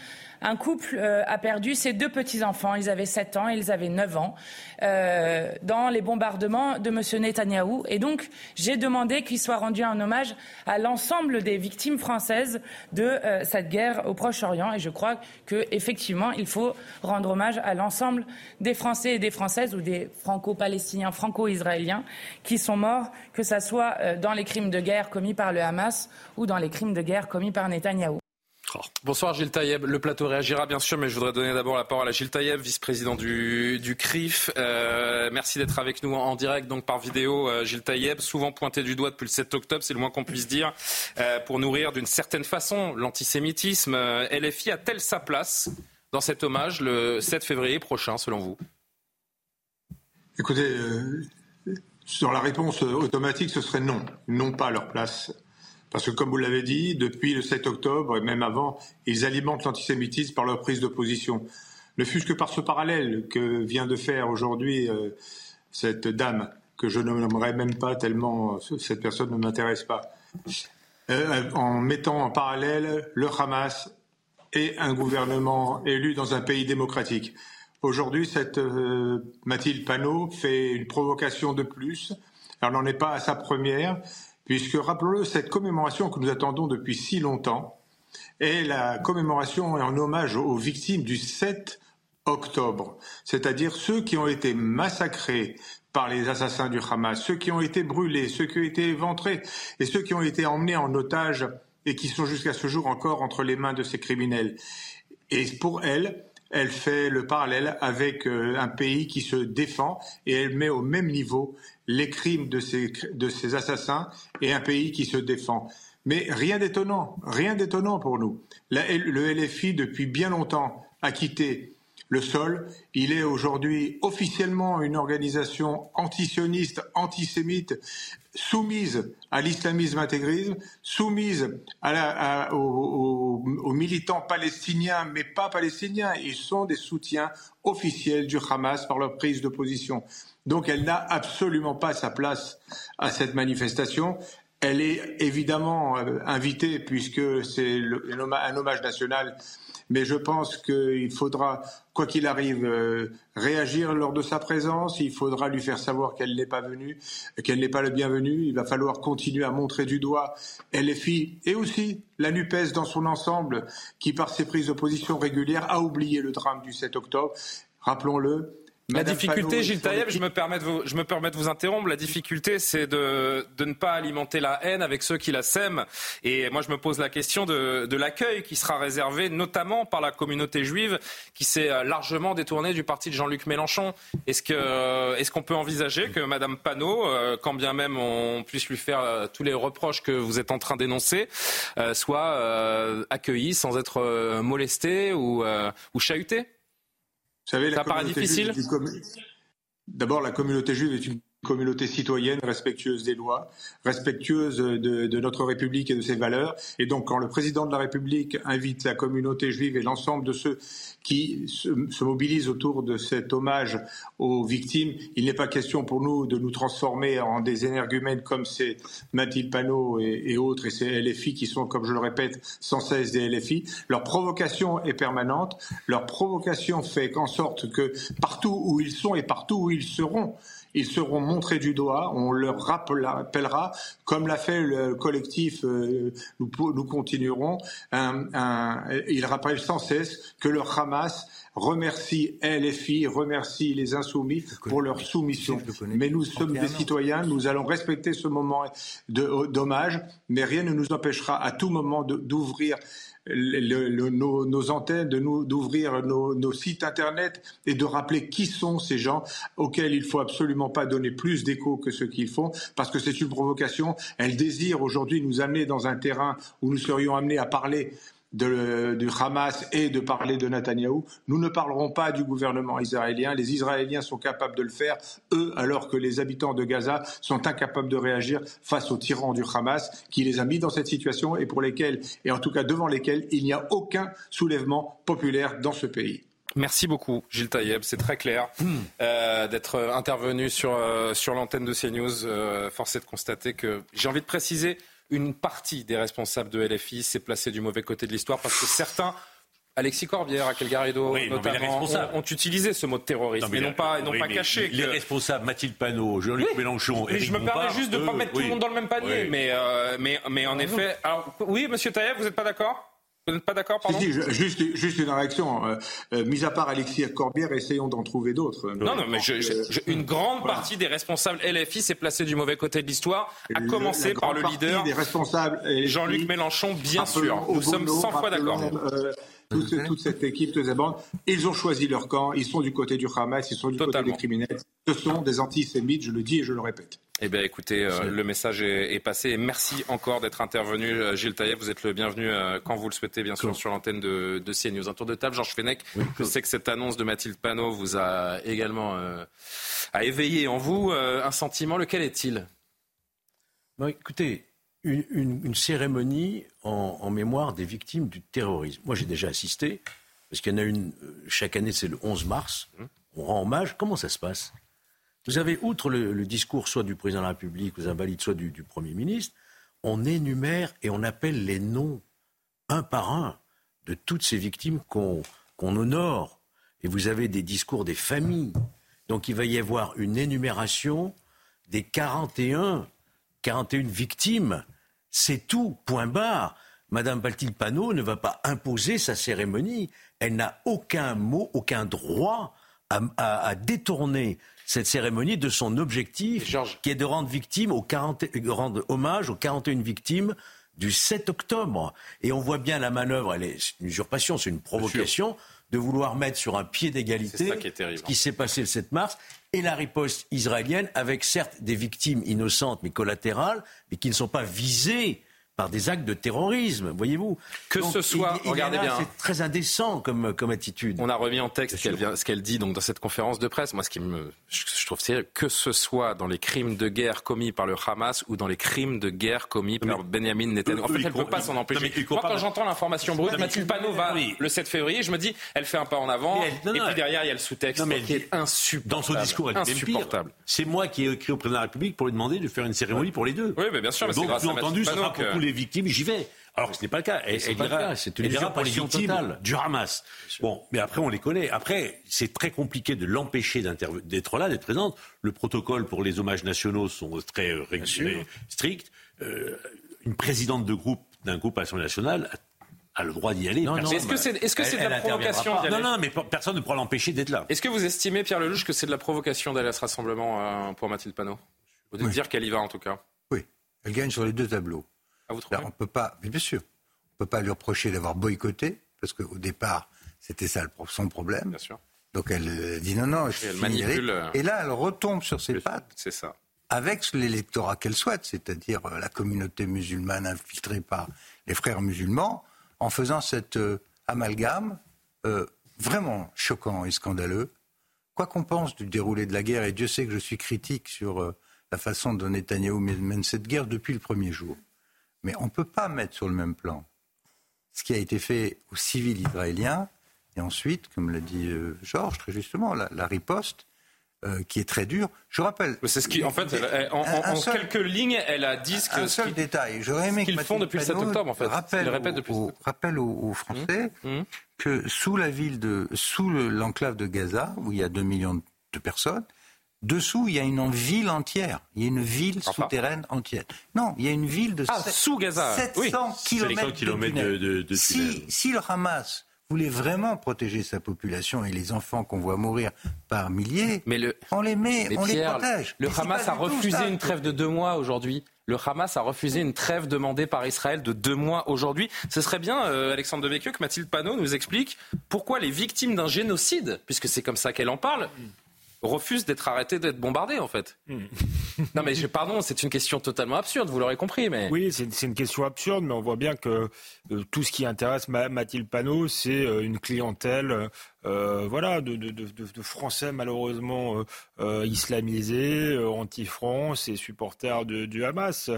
un couple euh, a perdu ses deux petits-enfants. Ils avaient 7 ans et ils avaient 9 ans euh, dans les bombardements de M. Netanyahou. Et donc, j'ai demandé qu'il soit rendu un hommage à l'ensemble des victimes françaises de euh, cette guerre au Proche-Orient. Et je crois qu'effectivement, il faut rendre hommage à l'ensemble des Français et des Françaises ou des Franco-Palestiniens, Franco-Israéliens qui sont morts, que ce soit dans les crimes de guerre commis par le Hamas ou dans les crimes de guerre commis par Netanyahou. Bonsoir Gilles Taïeb. Le plateau réagira bien sûr, mais je voudrais donner d'abord la parole à Gilles Taïeb, vice-président du, du, CRIF. Euh, merci d'être avec nous en, direct, donc par vidéo. Euh, Gilles Taïeb, souvent pointé du doigt depuis le 7 octobre, c'est le moins qu'on puisse dire, euh, pour nourrir d'une certaine façon l'antisémitisme. LFI a-t-elle sa place dans cet hommage le 7 février prochain, selon vous? Écoutez, sur la réponse automatique, ce serait non. Non pas leur place. Parce que, comme vous l'avez dit, depuis le 7 octobre et même avant, ils alimentent l'antisémitisme par leur prise de position. Ne fût-ce que par ce parallèle que vient de faire aujourd'hui euh, cette dame, que je ne nommerai même pas tellement euh, cette personne ne m'intéresse pas, euh, en mettant en parallèle le Hamas et un gouvernement élu dans un pays démocratique. Aujourd'hui, cette Mathilde Panot fait une provocation de plus. Elle n'en est pas à sa première puisque, rappelons-le, cette commémoration que nous attendons depuis si longtemps est la commémoration en hommage aux victimes du 7 octobre, c'est-à-dire ceux qui ont été massacrés par les assassins du Hamas, ceux qui ont été brûlés, ceux qui ont été éventrés et ceux qui ont été emmenés en otage et qui sont jusqu'à ce jour encore entre les mains de ces criminels. Et pour elle, elle fait le parallèle avec euh, un pays qui se défend et elle met au même niveau les crimes de ces, de ces assassins et un pays qui se défend. Mais rien d'étonnant, rien d'étonnant pour nous. le LFI, depuis bien longtemps, a quitté le sol. Il est aujourd'hui officiellement une organisation antisioniste, antisémite, soumise à l'islamisme intégrisme, soumise aux, militants palestiniens, mais pas palestiniens. Ils sont des soutiens officiels du Hamas par leur prise de position. Donc elle n'a absolument pas sa place à cette manifestation. Elle est évidemment euh, invitée puisque c'est un hommage national, mais je pense qu'il faudra, quoi qu'il arrive, euh, réagir lors de sa présence. Il faudra lui faire savoir qu'elle n'est pas venue, qu'elle n'est pas le bienvenu. Il va falloir continuer à montrer du doigt LFI et aussi la NUPES dans son ensemble, qui par ses prises de position régulières a oublié le drame du 7 octobre. Rappelons-le, La Madame difficulté, Gilles Taïeb, je me, permets de vous, je me permets de vous interrompre. La difficulté, c'est de, de ne pas alimenter la haine avec ceux qui la sèment. Et moi, je me pose la question de, de l'accueil qui sera réservé notamment par la communauté juive qui s'est euh, largement détournée du parti de Jean-Luc Mélenchon. Est-ce que, euh, est-ce qu'on peut envisager que Madame Panot, euh, quand bien même on puisse lui faire tous les reproches que vous êtes en train d'énoncer, soit accueillie sans être molestée ou, ou chahutée? Savez, la paraît communauté difficile D'abord, la communauté juive est une communauté citoyenne respectueuse des lois, respectueuse de, notre République et de ses valeurs. Et donc, quand le président de la République invite la communauté juive et l'ensemble de ceux qui se, se mobilisent autour de cet hommage aux victimes, il n'est pas question pour nous de nous transformer en des énergumènes comme c'est Mathilde Panot et, et autres, et ces LFI qui sont, comme je le répète, sans cesse des LFI. Leur provocation est permanente. Leur provocation fait qu'en sorte que partout où ils sont et partout où ils seront, ils seront montrés du doigt, on leur rappellera, comme l'a fait le collectif, euh, nous, nous, continuerons, un, un, ils rappellent sans cesse que le Hamas remercie LFI, remercie les insoumis pour leur soumission. Mais nous sommes des citoyens, nous allons respecter ce moment d'hommage, mais rien ne nous empêchera à tout moment d'ouvrir le, le, nos, nos, antennes, d'ouvrir nos, nos, sites internet et de rappeler qui sont ces gens auxquels il faut absolument pas donner plus d'écho que ce qu'ils font, parce que c'est une provocation. Elle désire aujourd'hui nous amener dans un terrain où nous serions amenés à parler de, du Hamas et de parler de Netanyahou. Nous ne parlerons pas du gouvernement israélien. Les Israéliens sont capables de le faire, eux, alors que les habitants de Gaza sont incapables de réagir face aux tyrans du Hamas qui les a mis dans cette situation et pour lesquels, et en tout cas devant lesquels, il n'y a aucun soulèvement populaire dans ce pays. Merci beaucoup, Gilles Taïeb. C'est très clair euh, d'être intervenu sur, euh, sur l'antenne de CNews. Euh, force est de constater que j'ai envie de préciser une partie des responsables de LFI s'est placée du mauvais côté de l'histoire parce que certains Alexis Corbière, Raquel Garrido, oui, notamment, ont, ont, utilisé ce mot de terrorisme, mais, non pas, non oui, pas caché. Les que... responsables, Mathilde Panot, Jean-Luc oui, Mélenchon, mais Éric je me permets juste de ne pas mettre tout le monde dans le même panier, mais, euh, mais, mais en effet, alors, oui, Monsieur Taïeb, vous n'êtes pas d'accord? Vous n'êtes pas d'accord, pardon si, si, juste, juste une réaction. Euh, euh, mis à part Alexis Corbière, essayons d'en trouver d'autres. Non, non, mais je, je, je, une grande voilà. partie des responsables LFI s'est placée du mauvais côté de l'histoire, à le, commencer par le leader des responsables Jean-Luc Mélenchon, bien sûr. Nous sommes 100 fois d'accord. Euh, toute, toute, cette équipe, toutes ces bandes, ils ont choisi leur camp, ils sont du côté du Hamas, ils sont du Totalement. côté des criminels. Ce sont des antisémites, je le dis et je le répète. Eh bien, écoutez, euh, le message est, est, passé. Et merci encore d'être intervenu, euh, Gilles Taïeb. Vous êtes le bienvenu euh, quand vous le souhaitez, bien sûr, cool. sur l'antenne de, de CNews. Un tour de table, Georges Fenech. Oui, cool. Je sais que cette annonce de Mathilde Panot vous a également a éveillé en vous un sentiment. Lequel est-il? Bon, Écoutez, une, une, une cérémonie en, en, mémoire des victimes du terrorisme. Moi, j'ai déjà assisté, parce qu'il y en a une, chaque année, c'est le 11 mars. On rend hommage. Comment ça se passe? Vous avez, outre le, le, discours soit du président de la République, aux invalides, soit du, du Premier ministre, on énumère et on appelle les noms, un par un, de toutes ces victimes qu'on qu honore. Et vous avez des discours des familles. Donc il va y avoir une énumération des 41, 41 victimes c'est tout, point barre. Madame Baltil Panot ne va pas imposer sa cérémonie. Elle n'a aucun mot, aucun droit à, à, à, détourner cette cérémonie de son objectif, Georges. qui est de rendre, victime aux 40, rendre hommage aux 41 victimes du 7 octobre. Et on voit bien la manœuvre, elle est une usurpation, c'est une provocation de vouloir mettre sur un pied d'égalité ce qui s'est passé le 7 mars et la riposte israélienne avec certes des victimes innocentes mais collatérales mais qui ne sont pas visées par des actes de terrorisme, voyez-vous. Que donc, ce soit, il, il regardez là, bien. C'est très indécent comme, comme attitude. On a remis en texte qu vient, ce qu'elle dit donc dans cette conférence de presse. Moi, ce qui me, je trouve sérieux, que ce soit dans les crimes de guerre commis par le Hamas ou dans les crimes de guerre commis par Benjamin Netanyahu. En fait, elle ne peut pas s'en empêcher. Moi, quand j'entends l'information brute, Mathilde Panot va oui. le 7 février, je me dis, elle fait un pas en avant, elle, non, et puis derrière, il y a le sous-texte qui est insupportable. Dans son discours, elle est insupportable. C'est moi qui ai écrit au président de la République pour lui demander de faire une cérémonie pour les deux. Oui, mais bien sûr, mais Donc, grâce entendu, les victimes, j'y vais. Alors que ce n'est pas le cas. Elle, elle dira, c'est une elle pour les victimes totale. du Hamas. Bon, mais après on les connaît. Après, c'est très compliqué de l'empêcher d'être là, d'être présente. Le protocole pour les hommages nationaux sont très régulés, stricts. Euh, une présidente de groupe d'un groupe à l'Assemblée nationale a le droit d'y aller. Est-ce que c'est est -ce c'est de la provocation Non, non, mais personne ne pourra l'empêcher d'être là. Est-ce que vous estimez, Pierre Lelouch, que c'est de la provocation d'aller à ce rassemblement euh, pour Mathilde Panot? Vous devez dire qu'elle y va en tout cas? Oui, elle gagne sur les deux tableaux. Ah, vous trouvez on peut pas, mais bien sûr, on peut pas lui reprocher d'avoir boycotté, parce qu'au départ, c'était ça son problème. Bien sûr. Donc elle dit non, non, je elle manipule. Euh, Et là, elle retombe sur ses pattes. C'est ça. Avec l'électorat qu'elle souhaite, c'est-à-dire euh, la communauté musulmane infiltrée par les frères musulmans, en faisant cet euh, amalgame vraiment choquant et scandaleux. Quoi qu'on pense du déroulé de la guerre, et Dieu sait que je suis critique sur la façon dont Netanyahou mène cette guerre depuis le premier jour. Mais on ne peut pas mettre sur le même plan ce qui a été fait aux civils israéliens, et ensuite, comme l'a dit euh, Georges très justement, la, riposte. Euh, qui est très dure. Je rappelle. C'est ce qui, en fait, en, quelques lignes, elle a dit ce que. Un seul détail. J'aurais aimé qu'ils font depuis le 7 octobre, en fait. Rappelle, répète depuis aux, rappelle aux, Français mmh. Mmh. que sous la ville de, sous l'enclave de Gaza, où il y a 2 millions de personnes, Dessous, il y a une ville entière. Il y a une ville souterraine entière. Non, il y a une ville de ah, sous Gaza. 700 km, de, de, si, si, le Hamas voulait vraiment protéger sa population et les enfants qu'on voit mourir par milliers, mais le... on les met, on les protège. Le Hamas a refusé une trêve de deux mois aujourd'hui. Le Hamas a refusé une trêve demandée par Israël de deux mois aujourd'hui. Ce serait bien, euh, Alexandre Devecchio, que Mathilde Panot nous explique pourquoi les victimes d'un génocide, puisque c'est comme ça qu'elle en parle, refuse d'être arrêté, d'être bombardé, en fait. Hmm. non, mais pardon, c'est une question totalement absurde, vous l'aurez compris. Mais... Oui, c'est une question absurde, mais on voit bien que euh, tout ce qui intéresse Mathilde Panot, c'est euh, une clientèle euh, voilà, de, de, de, de, Français malheureusement euh, euh islamisés, euh, anti-France et supporters du Hamas.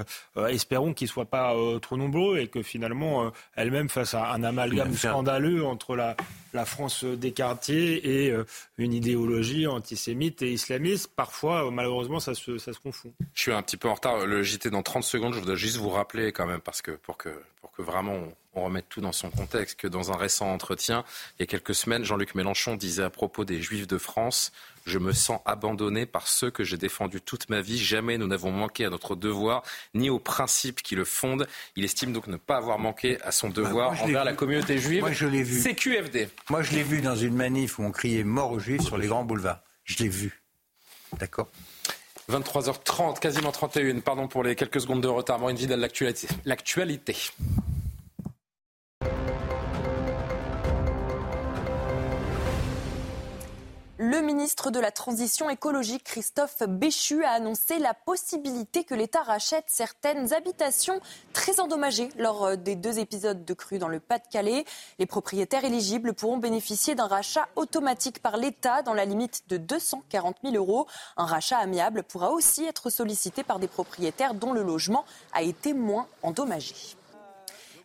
espérons qu'ils ne soient pas trop nombreux et que finalement elle-même fasse un, amalgame scandaleux entre la, la France des quartiers et une idéologie antisémite et islamiste. Parfois, malheureusement, ça se, ça se confond. Je suis un petit peu en retard. Le JT dans 30 secondes. Je voudrais juste vous rappeler quand même, parce que pour que, pour que vraiment on remette tout dans son contexte, que dans un récent entretien, il y a quelques semaines, Jean-Luc Mélenchon disait à propos des Juifs de France Je me sens abandonné par ceux que j'ai défendus toute ma vie. Jamais nous n'avons manqué à notre devoir, ni aux principes qui le fondent. Il estime donc ne pas avoir manqué à son bah, devoir envers la communauté juive. Moi, je l'ai vu. CQFD. Moi, je l'ai vu dans une manif où on criait mort aux Juifs sur les grands boulevards. Je l'ai vu. D'accord? 23h30, quasiment 31. Pardon pour les quelques secondes de retard. Une vie l'actualité. De la Transition écologique, Christophe Béchu, a annoncé la possibilité que l'État rachète certaines habitations très endommagées lors euh, des deux épisodes de crue dans le Pas-de-Calais. Les propriétaires éligibles pourront bénéficier d'un rachat automatique par l'État dans la limite de 240 000 euros. Un rachat amiable pourra aussi être sollicité par des propriétaires dont le logement a été moins endommagé.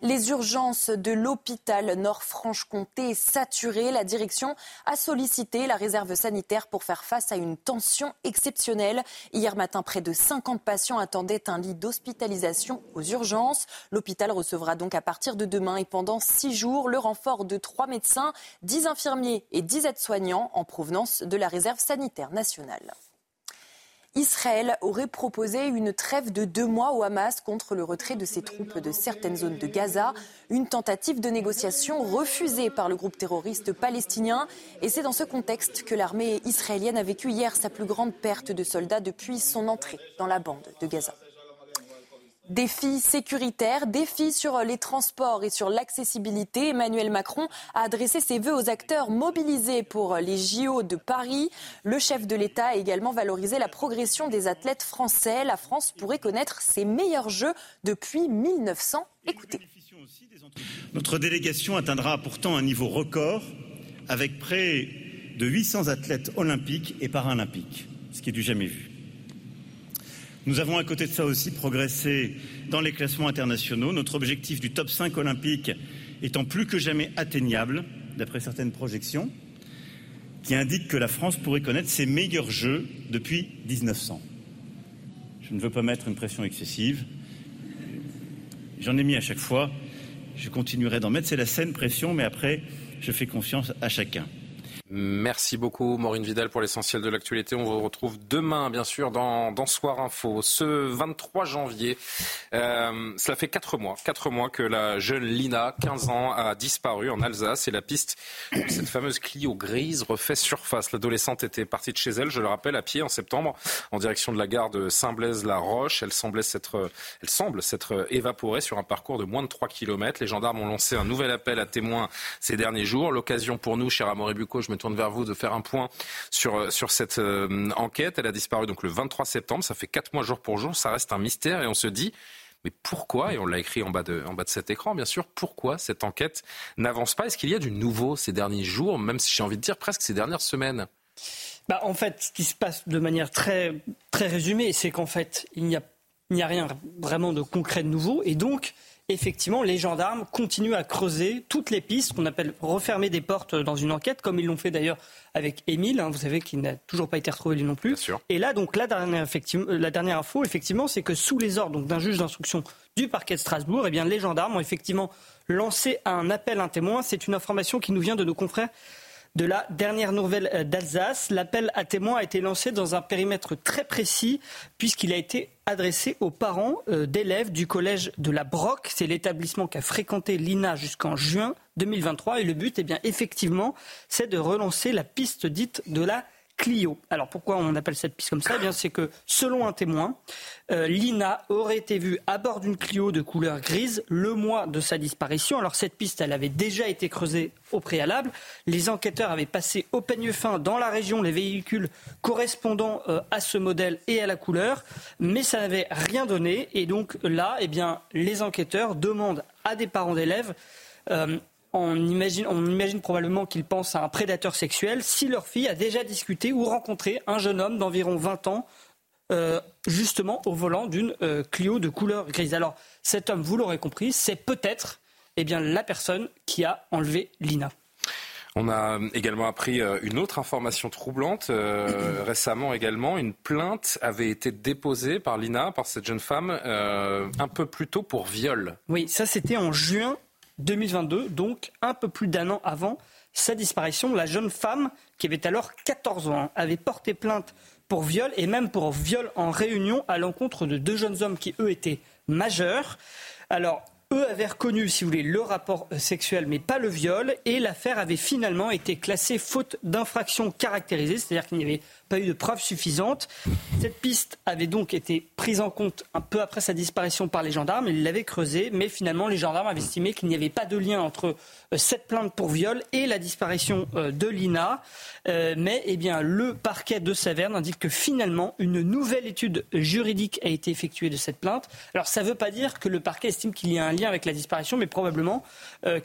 Les urgences de l'hôpital Nord-Franche-Comté saturées. La direction a sollicité la réserve sanitaire pour faire face à une tension exceptionnelle. Hier matin, près de 50 patients attendaient un lit d'hospitalisation aux urgences. L'hôpital recevra donc à partir de demain et pendant six jours le renfort de trois médecins, dix infirmiers et dix aides-soignants en provenance de la réserve sanitaire nationale. Israël aurait proposé une trêve de deux mois au Hamas contre le retrait de ses troupes de certaines zones de Gaza. Une tentative de négociation refusée par le groupe terroriste palestinien. Et c'est dans ce contexte que l'armée israélienne a vécu hier sa plus grande perte de soldats depuis son entrée dans la bande de Gaza. Défis sécuritaires, défis sur les transports et sur l'accessibilité. Emmanuel Macron a adressé ses vœux aux acteurs mobilisés pour les JO de Paris. Le chef de l'État a également valorisé la progression des athlètes français. La France pourrait connaître ses meilleurs jeux depuis 1900. Écoutez. Notre délégation atteindra pourtant un niveau record avec près de 800 athlètes olympiques et paralympiques, ce qui est du jamais vu. Nous avons à côté de ça aussi progressé dans les classements internationaux, notre objectif du top 5 olympique étant plus que jamais atteignable, d'après certaines projections, qui indiquent que la France pourrait connaître ses meilleurs jeux depuis 1900. Je ne veux pas mettre une pression excessive. J'en ai mis à chaque fois. Je continuerai d'en mettre. C'est la saine pression, mais après, je fais confiance à chacun. Merci beaucoup Maureen Vidal pour l'essentiel de l'actualité. On vous retrouve demain bien sûr dans, dans Soir Info. Ce 23 janvier, euh, cela fait quatre mois, quatre mois que la jeune Lina, 15 ans, a disparu en Alsace et la piste de cette fameuse Clio grise refait surface. L'adolescente était partie de chez elle, je le rappelle, à pied en septembre en direction de la gare de Saint-Blaise-la-Roche. Elle, semblait s'être, elle semble s'être évaporée sur un parcours de moins de 3 km. Les gendarmes ont lancé un nouvel appel à témoins ces derniers jours. L'occasion pour nous, cher Amaury Bucco, je me tourne vers vous de faire un point sur, euh, sur cette euh, enquête. Elle a disparu donc le 23 septembre. Ça fait quatre mois jour pour jour. Ça reste un mystère et on se dit. Mais pourquoi, et on l'a écrit en bas, de, en bas de cet écran, bien sûr, pourquoi cette enquête n'avance pas? Est-ce qu'il y a du nouveau ces derniers jours, même si j'ai envie de dire presque ces dernières semaines bah, En fait, ce qui se passe de manière très, très résumée, c'est qu'en fait, il n'y a, il n'y a rien vraiment de concret de nouveau. Et donc, effectivement, les gendarmes continuent à creuser toutes les pistes qu'on appelle refermer des portes dans une enquête, comme ils l'ont fait d'ailleurs avec Émile, hein, vous savez, qu'il n'a toujours pas été retrouvé lui non plus. Et là, donc, la dernière, la dernière info, effectivement, c'est que sous les ordres d'un juge d'instruction du parquet de Strasbourg, eh bien, les gendarmes ont effectivement lancé un appel à un témoin. C'est une information qui nous vient de nos confrères de la dernière nouvelle euh, d'Alsace. L'appel à témoins a été lancé dans un périmètre très précis puisqu'il a été adressé aux parents euh, d'élèves du collège de la Broc. C'est l'établissement qu'a fréquenté l'INA jusqu'en juin 2023 et le but, eh bien, effectivement, c'est de relancer la piste dite de la Clio. Alors pourquoi on appelle cette piste comme ça? Eh bien, C'est que selon un témoin, euh, Lina aurait été vue à bord d'une Clio de couleur grise le mois de sa disparition. Alors cette piste, elle avait déjà été creusée au préalable. Les enquêteurs avaient passé au peigne fin dans la région les véhicules correspondant euh, à ce modèle et à la couleur, mais ça n'avait rien donné. Et donc là, eh bien, les enquêteurs demandent à des parents d'élèves euh, on imagine, on imagine probablement qu'ils pensent à un prédateur sexuel si leur fille a déjà discuté ou rencontré un jeune homme d'environ 20 ans, euh, justement au volant d'une euh, Clio de couleur grise. Alors, cet homme, vous l'aurez compris, c'est peut-être eh bien, la personne qui a enlevé Lina. On a également appris euh, une autre information troublante. récemment également, une plainte avait été déposée par Lina, par cette jeune femme, un peu plus tôt pour viol. Oui, ça c'était en juin 2022, donc un peu plus d'un an avant sa disparition. La jeune femme, qui avait alors 14 ans, avait porté plainte pour viol et même pour viol en réunion à l'encontre de deux jeunes hommes qui, eux, étaient majeurs. Alors, eux avaient reconnu, si vous voulez, le rapport sexuel, mais pas le viol, et l'affaire avait finalement été classée faute d'infraction caractérisée, c'est-à-dire qu'il n'y avait pas eu de preuves suffisantes. Cette piste avait donc été prise en compte un peu après sa disparition par les gendarmes. Ils l'avaient creusée, mais finalement, les gendarmes avaient estimé qu'il n'y avait pas de lien entre euh, cette plainte pour viol et la disparition euh, de Lina. Euh, mais eh bien, le parquet de Saverne indique que finalement, une nouvelle étude juridique a été effectuée de cette plainte. Alors, ça ne veut pas dire que le parquet estime qu'il y a un lien avec la disparition, mais probablement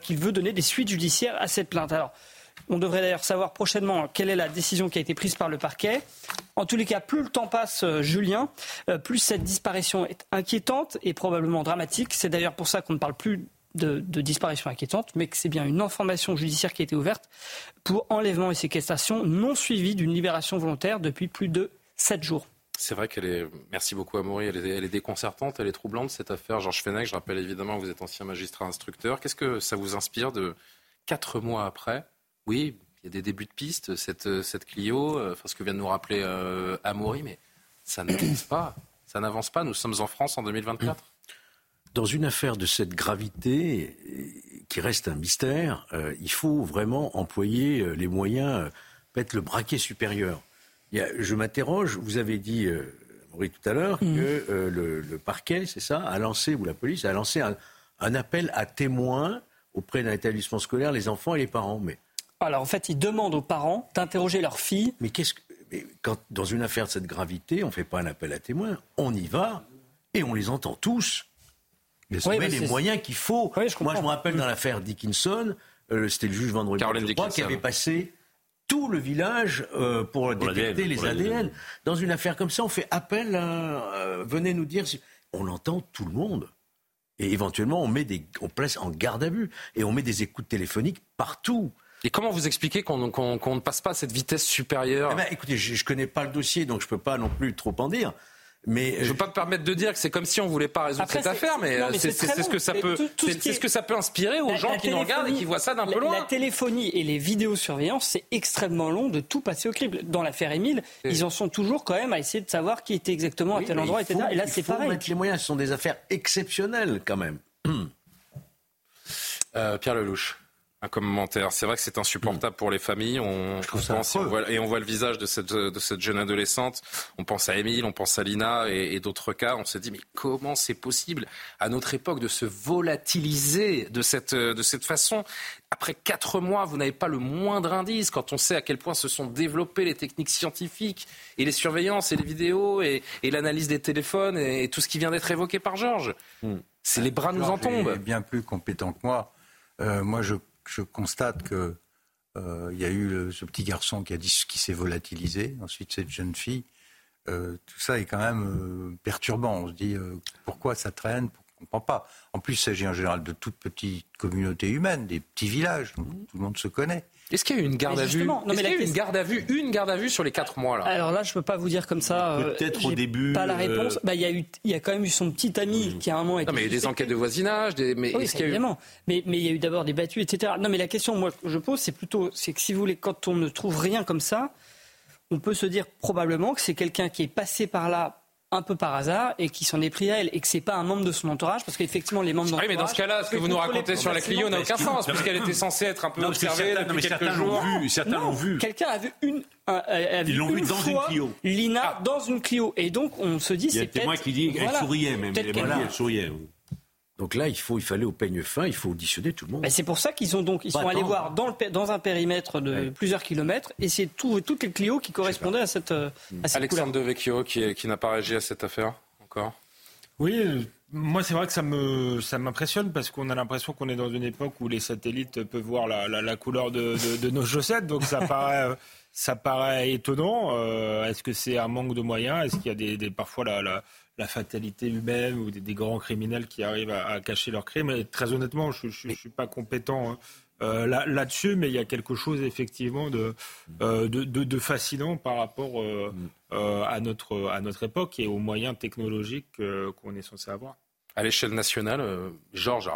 qu'il veut donner des suites judiciaires à cette plainte. Alors, on devrait d'ailleurs savoir prochainement quelle est la décision qui a été prise par le parquet. En tous les cas, plus le temps passe, euh, Julien, euh, plus cette disparition est inquiétante et probablement dramatique. C'est d'ailleurs pour ça qu'on ne parle plus de, disparition inquiétante, mais que c'est bien une information judiciaire qui a été ouverte pour enlèvement et séquestration non suivie d'une libération volontaire depuis plus de sept jours. C'est vrai qu'elle est. Merci beaucoup, Amaury. Elle est, elle est déconcertante, elle est troublante, cette affaire. Georges Fenech, je rappelle évidemment que vous êtes ancien magistrat instructeur. Qu'est-ce que ça vous inspire de quatre mois après? Oui, il y a des débuts de piste, cette, Clio, euh, enfin, ce que vient de nous rappeler euh, Amaury, mais ça n'avance pas. Ça n'avance pas. Nous sommes en France en 2024. Dans une affaire de cette gravité, qui reste un mystère, euh, il faut vraiment employer les moyens, peut-être le braquet supérieur. Je m'interroge, vous avez dit, Amaury, tout à l'heure, mm. que le, parquet, c'est ça, a lancé, ou la police a lancé un, un appel à témoins auprès d'un établissement scolaire, les enfants et les parents. Mais alors en fait, ils demandent aux parents d'interroger leur fille. Mais qu'est-ce que. quand, dans une affaire de cette gravité, on ne fait pas un appel à témoins, on y va et on les entend tous. Mais on met les moyens qu'il faut. Moi, je me rappelle dans l'affaire Dickinson, euh, c'était le juge vendredi qui avait passé tout le village euh, pour, détecter les ADN. Dans une affaire comme ça, on fait appel à, euh, venez nous dire, on entend tout le monde. Et éventuellement, on, met des, on place en garde à vue. Et on met des écoutes téléphoniques partout. Et comment vous expliquez qu'on ne passe pas à cette vitesse supérieure eh ben, Écoutez, je ne connais pas le dossier, donc je ne peux pas non plus trop en dire. Mais je veux pas me permettre de dire que c'est comme si on voulait pas résoudre Après, cette affaire, mais, non, mais euh, c'est ce que ça Mais peut, ce est- que ça peut inspirer aux La- gens la qui nous regardent et qui voient ça d'un peu loin. La téléphonie et les vidéosurveillances, c'est extrêmement long de tout passer au crible. Dans l'affaire Émile, ils en sont toujours quand même à essayer de savoir qui était exactement à tel endroit, etc. Et là, il c'est faut pareil. mettre les moyens. Ce sont des affaires exceptionnelles quand même. Euh, Pierre Lelouch. Un commentaire. C'est vrai que c'est insupportable pour les familles. On, on pense, et, on voit, et on voit le visage de cette, de cette jeune adolescente. On pense à Émile, on pense à Lina et, et d'autres cas. On se dit, mais comment c'est possible à notre époque de se volatiliser de cette, de cette façon? Après quatre mois, vous n'avez pas le moindre indice quand on sait à quel point se sont développées les techniques scientifiques et les surveillances et les vidéos et, et l'analyse des téléphones et, tout ce qui vient d'être évoqué par Georges. C'est les bras nous en Georges est tombent. bien plus compétent que moi. Euh, moi, je, je constate que euh, il y a eu le- ce petit garçon qui a dit qui s'est volatilisé. Ensuite, cette jeune fille. Euh, tout ça est quand même euh, perturbant. On se dit pourquoi ça traîne? On ne comprend pas. En plus, il s'agit en général de toutes petites communautés humaines, des petits villages. donc Tout le monde se connaît. Est-ce qu'il y a eu une garde Mais à vue justement, non, mais Est-ce la qu'il y a eu une garde à vue Une garde à vue sur les quatre mois là. Alors là, je peux pas vous dire comme ça. euh, Peut-être au début, Pas la réponse. euh, Bah, il y a eu, il y a quand même eu son petit ami qui à un moment été Non mais il y a eu des enquêtes de voisinage, des... mais Oui, est-ce qu'il y a eu évidemment. Mais, mais il y a eu d'abord des battues, etc. Non, mais la question moi, que je pose, c'est plutôt, c'est que si vous voulez, quand on ne trouve rien comme ça, on peut se dire probablement que c'est quelqu'un qui est passé par là un peu par hasard et qui s'en est pris à elle et que c'est pas un membre de son entourage parce qu'effectivement les membres Oui, d'entourage. mais dans ce cas-là, ce que vous nous racontez sur la Clio n'a aucun sens, puisqu'elle était censée être un peu Non, parce observée certains- depuis quelques certains jours. l'ont vu, certains Non, l'ont vu. Quelqu'un a vu une, un- a- a vu Ils l'ont vu une dans une fois Clio. Lina dans une Clio et donc on se dit Il y a c'est témoin peut-être- qui dit qu'elle voilà, souriait même. peut-être Elle, qu'elle voilà, elle souriait. Donc là, il, faut, il fallait au peigne fin, il faut auditionner tout le monde. Ben, c'est pour ça qu'ils ont donc ils Pas sont allés voir dans, le, pé- dans un périmètre de plusieurs kilomètres et c'est tout, toutes les Clio qui correspondaient à cette, euh, à cette Alexandre couleur. Devecchio qui, qui n'a pas réagi à cette affaire encore? Oui, moi c'est vrai que ça me ça m'impressionne parce qu'on a l'impression qu'on est dans une époque où les satellites peuvent voir la, la, la couleur de, de, de nos chaussettes, donc ça paraît euh, ça paraît étonnant. Euh, Est-ce que c'est un manque de moyens? Est-ce qu'il y a des, des- parfois la, la, fatalité humaine ou des, des grands criminels qui arrivent à, à cacher leurs crimes Et très honnêtement, je ne suis pas compétent. hein, euh, là- là-dessus, mais il y a quelque chose effectivement de, euh, de, de- de fascinant par rapport euh, euh, à, notre, à notre époque et aux moyens technologiques euh, qu'on est censé avoir. À l'échelle nationale, Georges,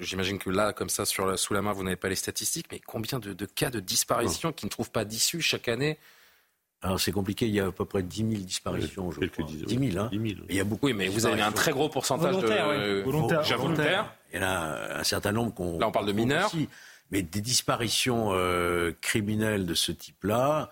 j'imagine que là, comme ça, sur la- sous la main, vous n'avez pas les statistiques, mais combien de, de cas de disparition qui ne trouvent pas d'issue chaque année Alors c'est compliqué, il y a à peu près 10 000 disparitions, je crois. 10 000, hein. Il y a beaucoup Oui, mais vous avez un très gros pourcentage Volontaires, de oui. Volontaires. Volontaires. volontaires. Il y en a un certain nombre qu'on. Là, on parle de mineurs. aussi. Mais des disparitions euh, criminelles de ce type-là,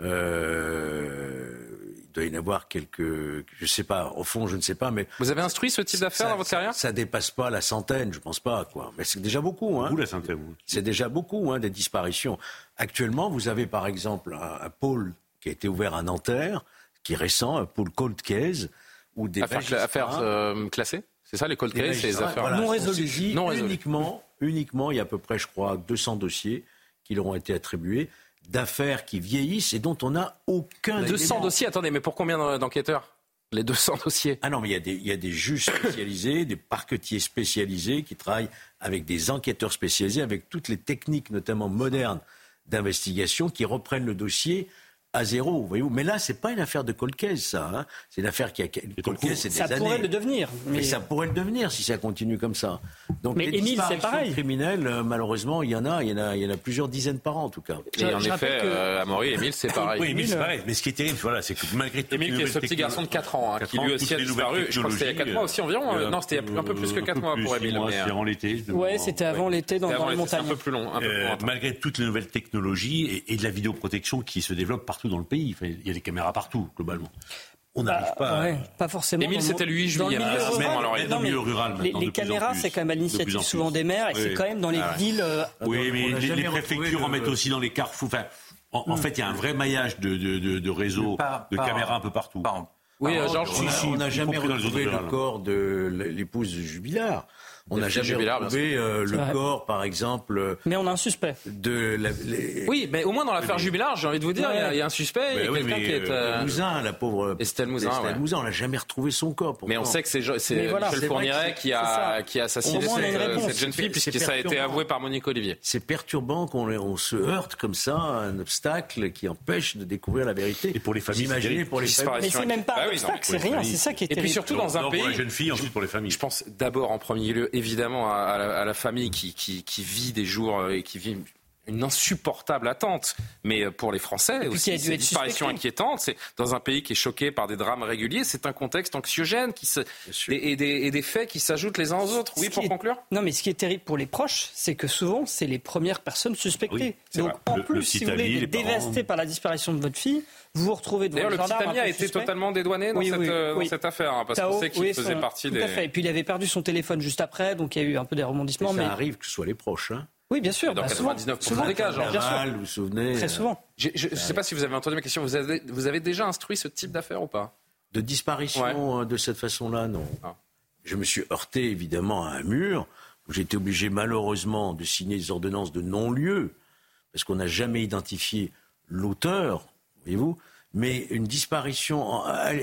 euh, il doit y en avoir quelques. Je ne sais pas, au fond, je ne sais pas, mais. Vous avez instruit ce type d'affaires dans votre carrière? Ça dépasse pas la centaine, je pense pas, quoi. Mais c'est déjà beaucoup, hein. Vous, la centaine. C'est déjà beaucoup, hein, des disparitions. Actuellement, vous avez par exemple un, un pôle qui a été ouvert à Nanterre, qui est récent, un pôle cold case, où des Affaires, cla- magistrats- affaires, euh, classées C'est ça, les cold c'est les affaires voilà, non résolues. saisis Non résolues. Uniquement, uniquement, il y a à peu près, je crois, 200 dossiers qui leur ont été attribués, d'affaires qui vieillissent et dont on n'a aucun 200 élément. dossiers, attendez, mais pour combien d'enquêteurs Les 200 dossiers? Ah non, mais il y a des, il y a des juges spécialisés, des parquetiers spécialisés qui travaillent avec des enquêteurs spécialisés, avec toutes les techniques, notamment modernes, d'investigation, qui reprennent le dossier à zéro, voyez-vous. Mais là, c'est pas une affaire de cold case, ça. hein. C'est une affaire qui a cold case, c'est des Ça années. pourrait le devenir. Mais... Mais, ça pourrait le devenir si ça continue comme ça. Donc Mais les Émile, c'est pareil. criminelles, euh, malheureusement, il y en a, il y en a, il y en a plusieurs dizaines par an en tout cas. Et en effet, que- euh, Amaury, Émile, c'est pareil. Oui, Émile, c'est pareil. Mais ce qui est terrible, voilà, c'est que malgré tout. Émile, qui est ce petit garçon de 4 ans, hein, qui lui aussi a disparu. Je crois que c'était il y a 4 mois aussi environ. euh, Non, c'était un peu plus que 4 mois pour Émile. C'était avant l'été. ouais, c'était avant l'été dans, les l'été, c'est un montagnes. peu plus long. un peu plus longtemps. malgré toutes les nouvelles technologies et, et de la vidéoprotection qui se développe partout dans le pays, Enfin, il y a des caméras partout, globalement. On n'arrive pas. à- Ouais, pas forcément. Émile, c'était le 8 dans juillet, le mais milieu rural Les, maintenant, les caméras, c'est quand même à l'initiative souvent des maires et Oui. c'est quand même dans les Ah villes. euh, Oui, mais les, préfectures en mettent aussi dans les carrefours. Enfin, en, en fait, il y a un vrai maillage de, de, de, de réseaux, Pas- de pas- caméras un peu partout. Par an. Oui, euh, Georges, On Si, si, n'a jamais compris dans les retrouvé le corps de l'épouse de Jubilard. On n'a jamais retrouvé euh, le corps, par exemple. Euh, mais on a un suspect. De Oui, mais au moins dans l'affaire Jubilard, j'ai envie de vous dire, il y, a un suspect. Mais quelqu'un qui est. Euh... Mouzin, la pauvre. Estelle Mouzin. Estelle Mouzin, on n'a jamais retrouvé son corps. Mais on sait que c'est Michel Fourniret qui a, qui a assassiné cette, jeune fille, puisque ça a été avoué par Monique Olivier. C'est perturbant qu'on se heurte comme ça à un obstacle qui empêche de découvrir la vérité. Et pour les familles, imaginez pour les Mais c'est même pas un bah obstacle, c'est rien, c'est ça qui est. Et puis surtout dans un pays. Pour les jeunes filles, ensuite pour les familles. Je pense d'abord en premier lieu, évidemment, à la famille qui, qui, vit des jours euh, et qui vit une insupportable attente. Mais euh, pour les Français aussi, c'est une disparition inquiétante. C'est dans un pays qui est choqué par des drames réguliers. C'est un contexte anxiogène qui se... et, des, et, des, faits qui s'ajoutent les uns aux autres. Oui, pour conclure Non, mais ce qui est terrible pour les proches, c'est que souvent, c'est les premières personnes suspectées. Donc, en plus, si vous voulez, dévasté par la disparition de votre fille, vous vous retrouvez devant D'ailleurs, le petit ami a été totalement dédouané dans, cette, euh, dans cette, affaire, hein, parce qu'on sait qu'il faisait partie tout des... À fait. Et puis il avait perdu son téléphone juste après, donc il y a eu un peu des rebondissements. Mais ça arrive que ce soit les proches. Hein. Oui, bien sûr. Dans 99% bah, des cas, genre. Bien sûr. Vous vous souvenez Très souvent. Je ne sais pas si vous avez entendu ma question. Vous avez, vous avez déjà instruit ce type d'affaire ou pas? De disparition euh, de cette façon-là, non. Ah. Je me suis heurté évidemment à un mur où j'étais obligé malheureusement de signer des ordonnances de non-lieu parce qu'on n'a jamais identifié l'auteur, voyez-vous. Mais une disparition,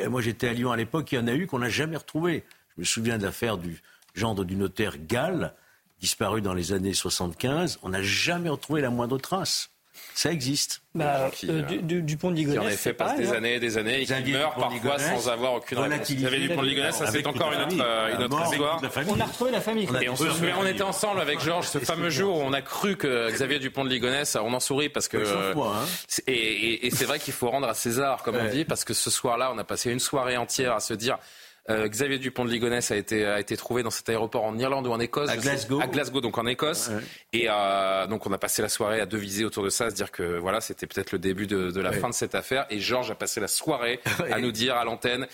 moi j'étais à Lyon à l'époque, il y en a eu qu'on n'a jamais retrouvé. Je me souviens de l'affaire du gendre du notaire Gall, disparu dans les années 75. On n'a jamais retrouvé la moindre trace. Ça existe. Bah, euh, du, du, pont de Ligonnès. Qui en effet passe des hein. années et des années et qui meurt parfois sans avoir aucune réponse. Vous avez du pont de Ligonnès, ça c'est encore une autre, euh, une autre histoire. On a retrouvé la famille. Et on, se souvient, on était ensemble avec Georges ce fameux jour où on a cru que Xavier Dupont de Ligonnès, on en sourit parce que. Hein. Et, et c'est vrai qu'il faut rendre à César, comme on dit, parce que ce soir-là, on a passé une soirée entière à se dire euh, Xavier Dupont de Ligonnès a été, a été trouvé dans cet aéroport en Irlande ou en Écosse. À Glasgow. à Glasgow, donc en Écosse. Et euh, donc on a passé la soirée à deviser autour de ça, à se dire que voilà, c'était peut-être le début de, de la fin de cette affaire. Et Georges a passé la soirée à nous dire à l'antenne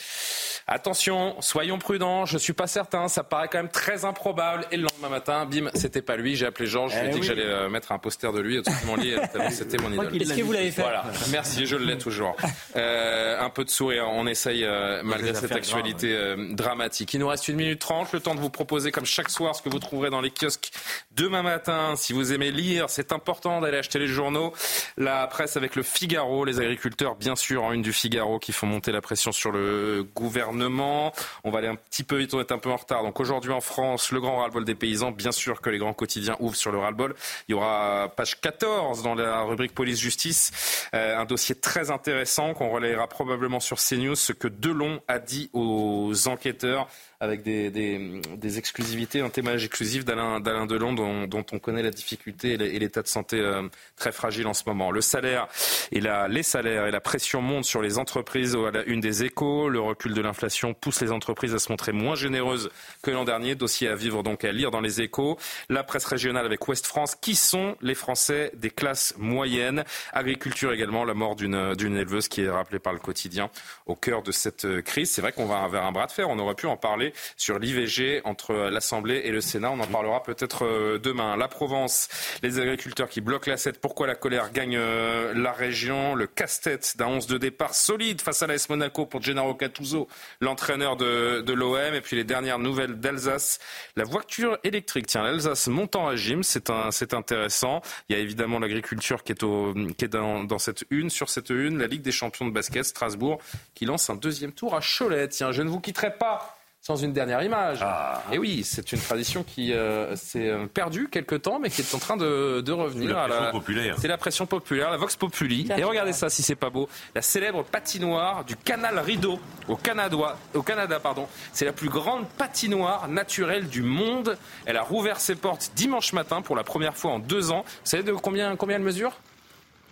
attention, soyons prudents, je suis pas certain, ça paraît quand même très improbable. Et le lendemain matin, bim, c'était pas lui. J'ai appelé Georges, je lui ai eh dit que j'allais euh, mettre un poster de lui au-dessus de mon lit. C'était mon idole. Est-ce que vous l'avez fait Voilà, merci, je l'ai toujours. Euh, un peu de sourire, on essaye euh, malgré cette actualité euh, dramatique. Il nous reste une minute trente, le temps de vous proposer comme chaque soir ce que vous trouverez dans les kiosques demain matin. Si vous aimez lire, c'est important d'aller acheter les journaux. La presse avec le Figaro, les agriculteurs bien sûr en une du Figaro qui font monter la pression sur le gouvernement. On va aller un petit peu vite, on est un peu en retard. Donc aujourd'hui en France, le grand ras-le-bol des paysans. Bien sûr que les grands quotidiens ouvrent sur le ras-le-bol. Il y aura page 14 dans la rubrique police-justice, euh, un dossier très intéressant qu'on relayera probablement sur CNews, ce que Delon a dit aux enquêteurs avec des, exclusivités, un témoignage exclusif d'Alain Delon dont, on connaît la difficulté et l'état de santé euh, très fragile en ce moment. Le salaire et la, les salaires et la pression montent sur les entreprises à la une des échos. Le recul de l'inflation pousse les entreprises à se montrer moins généreuses que l'an dernier. Dossier à vivre donc à lire dans les échos. La presse régionale avec Ouest France. Qui sont les Français des classes moyennes? Agriculture également, la mort d'une éleveuse qui est rappelée par le quotidien au cœur de cette crise. C'est vrai qu'on va vers un bras de fer. On aurait pu en parler sur l'IVG entre l'Assemblée et le Sénat. On en parlera peut-être euh, demain. La Provence, les agriculteurs qui bloquent la 7. Pourquoi la colère gagne euh, la région? Le casse-tête d'un 11 de départ solide face à l'AS Monaco pour Gennaro Cattuso, l'entraîneur de, l'OM. Et puis les dernières nouvelles d'Alsace. La voiture électrique. Tiens, l'Alsace montant à gym, c'est intéressant. Il y a évidemment l'agriculture qui est, au, qui est dans, dans cette une. Sur cette une, la Ligue des champions de basket, Strasbourg, qui lance un deuxième tour à Cholet. Tiens, je ne vous quitterai pas sans une dernière image. Ah. Et oui, c'est une tradition qui euh, s'est euh, perdue quelque temps, mais qui est en train de, de revenir. C'est la pression populaire. C'est la pression populaire, la Vox Populi. Et regardez ça, si c'est pas beau. La célèbre patinoire du canal Rideau au Canada. Au Canada pardon. C'est la plus grande patinoire naturelle du monde. Elle a rouvert ses portes dimanche matin pour la première fois en deux ans. Vous savez de combien, combien elle mesure?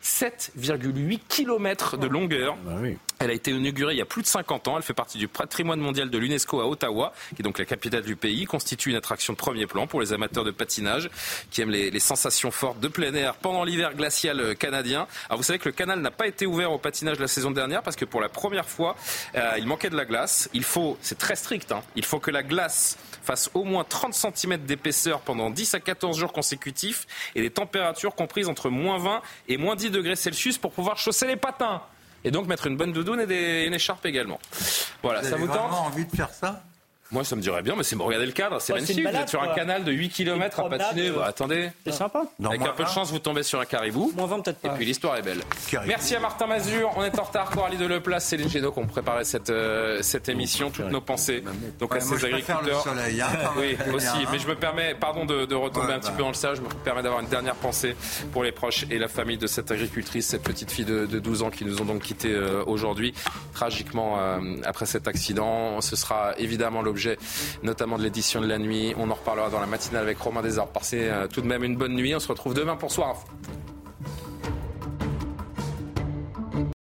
7,8 km de longueur. Bah oui. Elle a été inaugurée il y a plus de 50 ans. Elle fait partie du patrimoine mondial de l'UNESCO à Ottawa, qui est donc la capitale du pays, constitue une attraction de premier plan pour les amateurs de patinage qui aiment les, les sensations fortes de plein air pendant l'hiver glacial euh, canadien. Alors vous savez que le canal n'a pas été ouvert au patinage la saison dernière parce que pour la première fois, euh, il manquait de la glace. Il faut, c'est très strict, hein, il faut que la glace fasse au moins 30 cm d'épaisseur pendant 10 à 14 jours consécutifs et des températures comprises entre moins 20 et moins 10 degrés Celsius pour pouvoir chausser les patins. Et donc mettre une bonne doudoune et des, une écharpe également. Voilà, vous ça avez vous tente vraiment envie de faire ça? Moi, ça me dirait bien, mais c'est regardez le cadre, c'est Ouais, magnifique. Vous êtes sur un quoi. canal de 8 km à patiner. Bah, attendez. C'est sympa. Avec un peu de chance, vous tombez sur un caribou. Moins 20 peut-être Et pas. puis l'histoire est belle. Caribou. Merci à Martin Mazur. On est en retard. Coralie Deleplace, Céline Génaud qui ont préparé cette, euh, cette émission. Toutes nos pensées. Donc Ouais, à ces agriculteurs. le soleil, hein, oui, aussi. hein. Mais je me permets, pardon de, de retomber Ouais, un petit bah. peu dans le sage. Je me permets d'avoir une dernière pensée pour les proches et la famille de cette agricultrice, cette petite fille de, de 12 ans qui nous ont donc quittés euh, aujourd'hui, tragiquement euh, après cet accident. Ce sera évidemment l'objet, notamment de l'édition de la nuit. On en reparlera dans la matinale avec Romain Desarbes. Passez euh, tout de même une bonne nuit. On se retrouve demain pour Soir.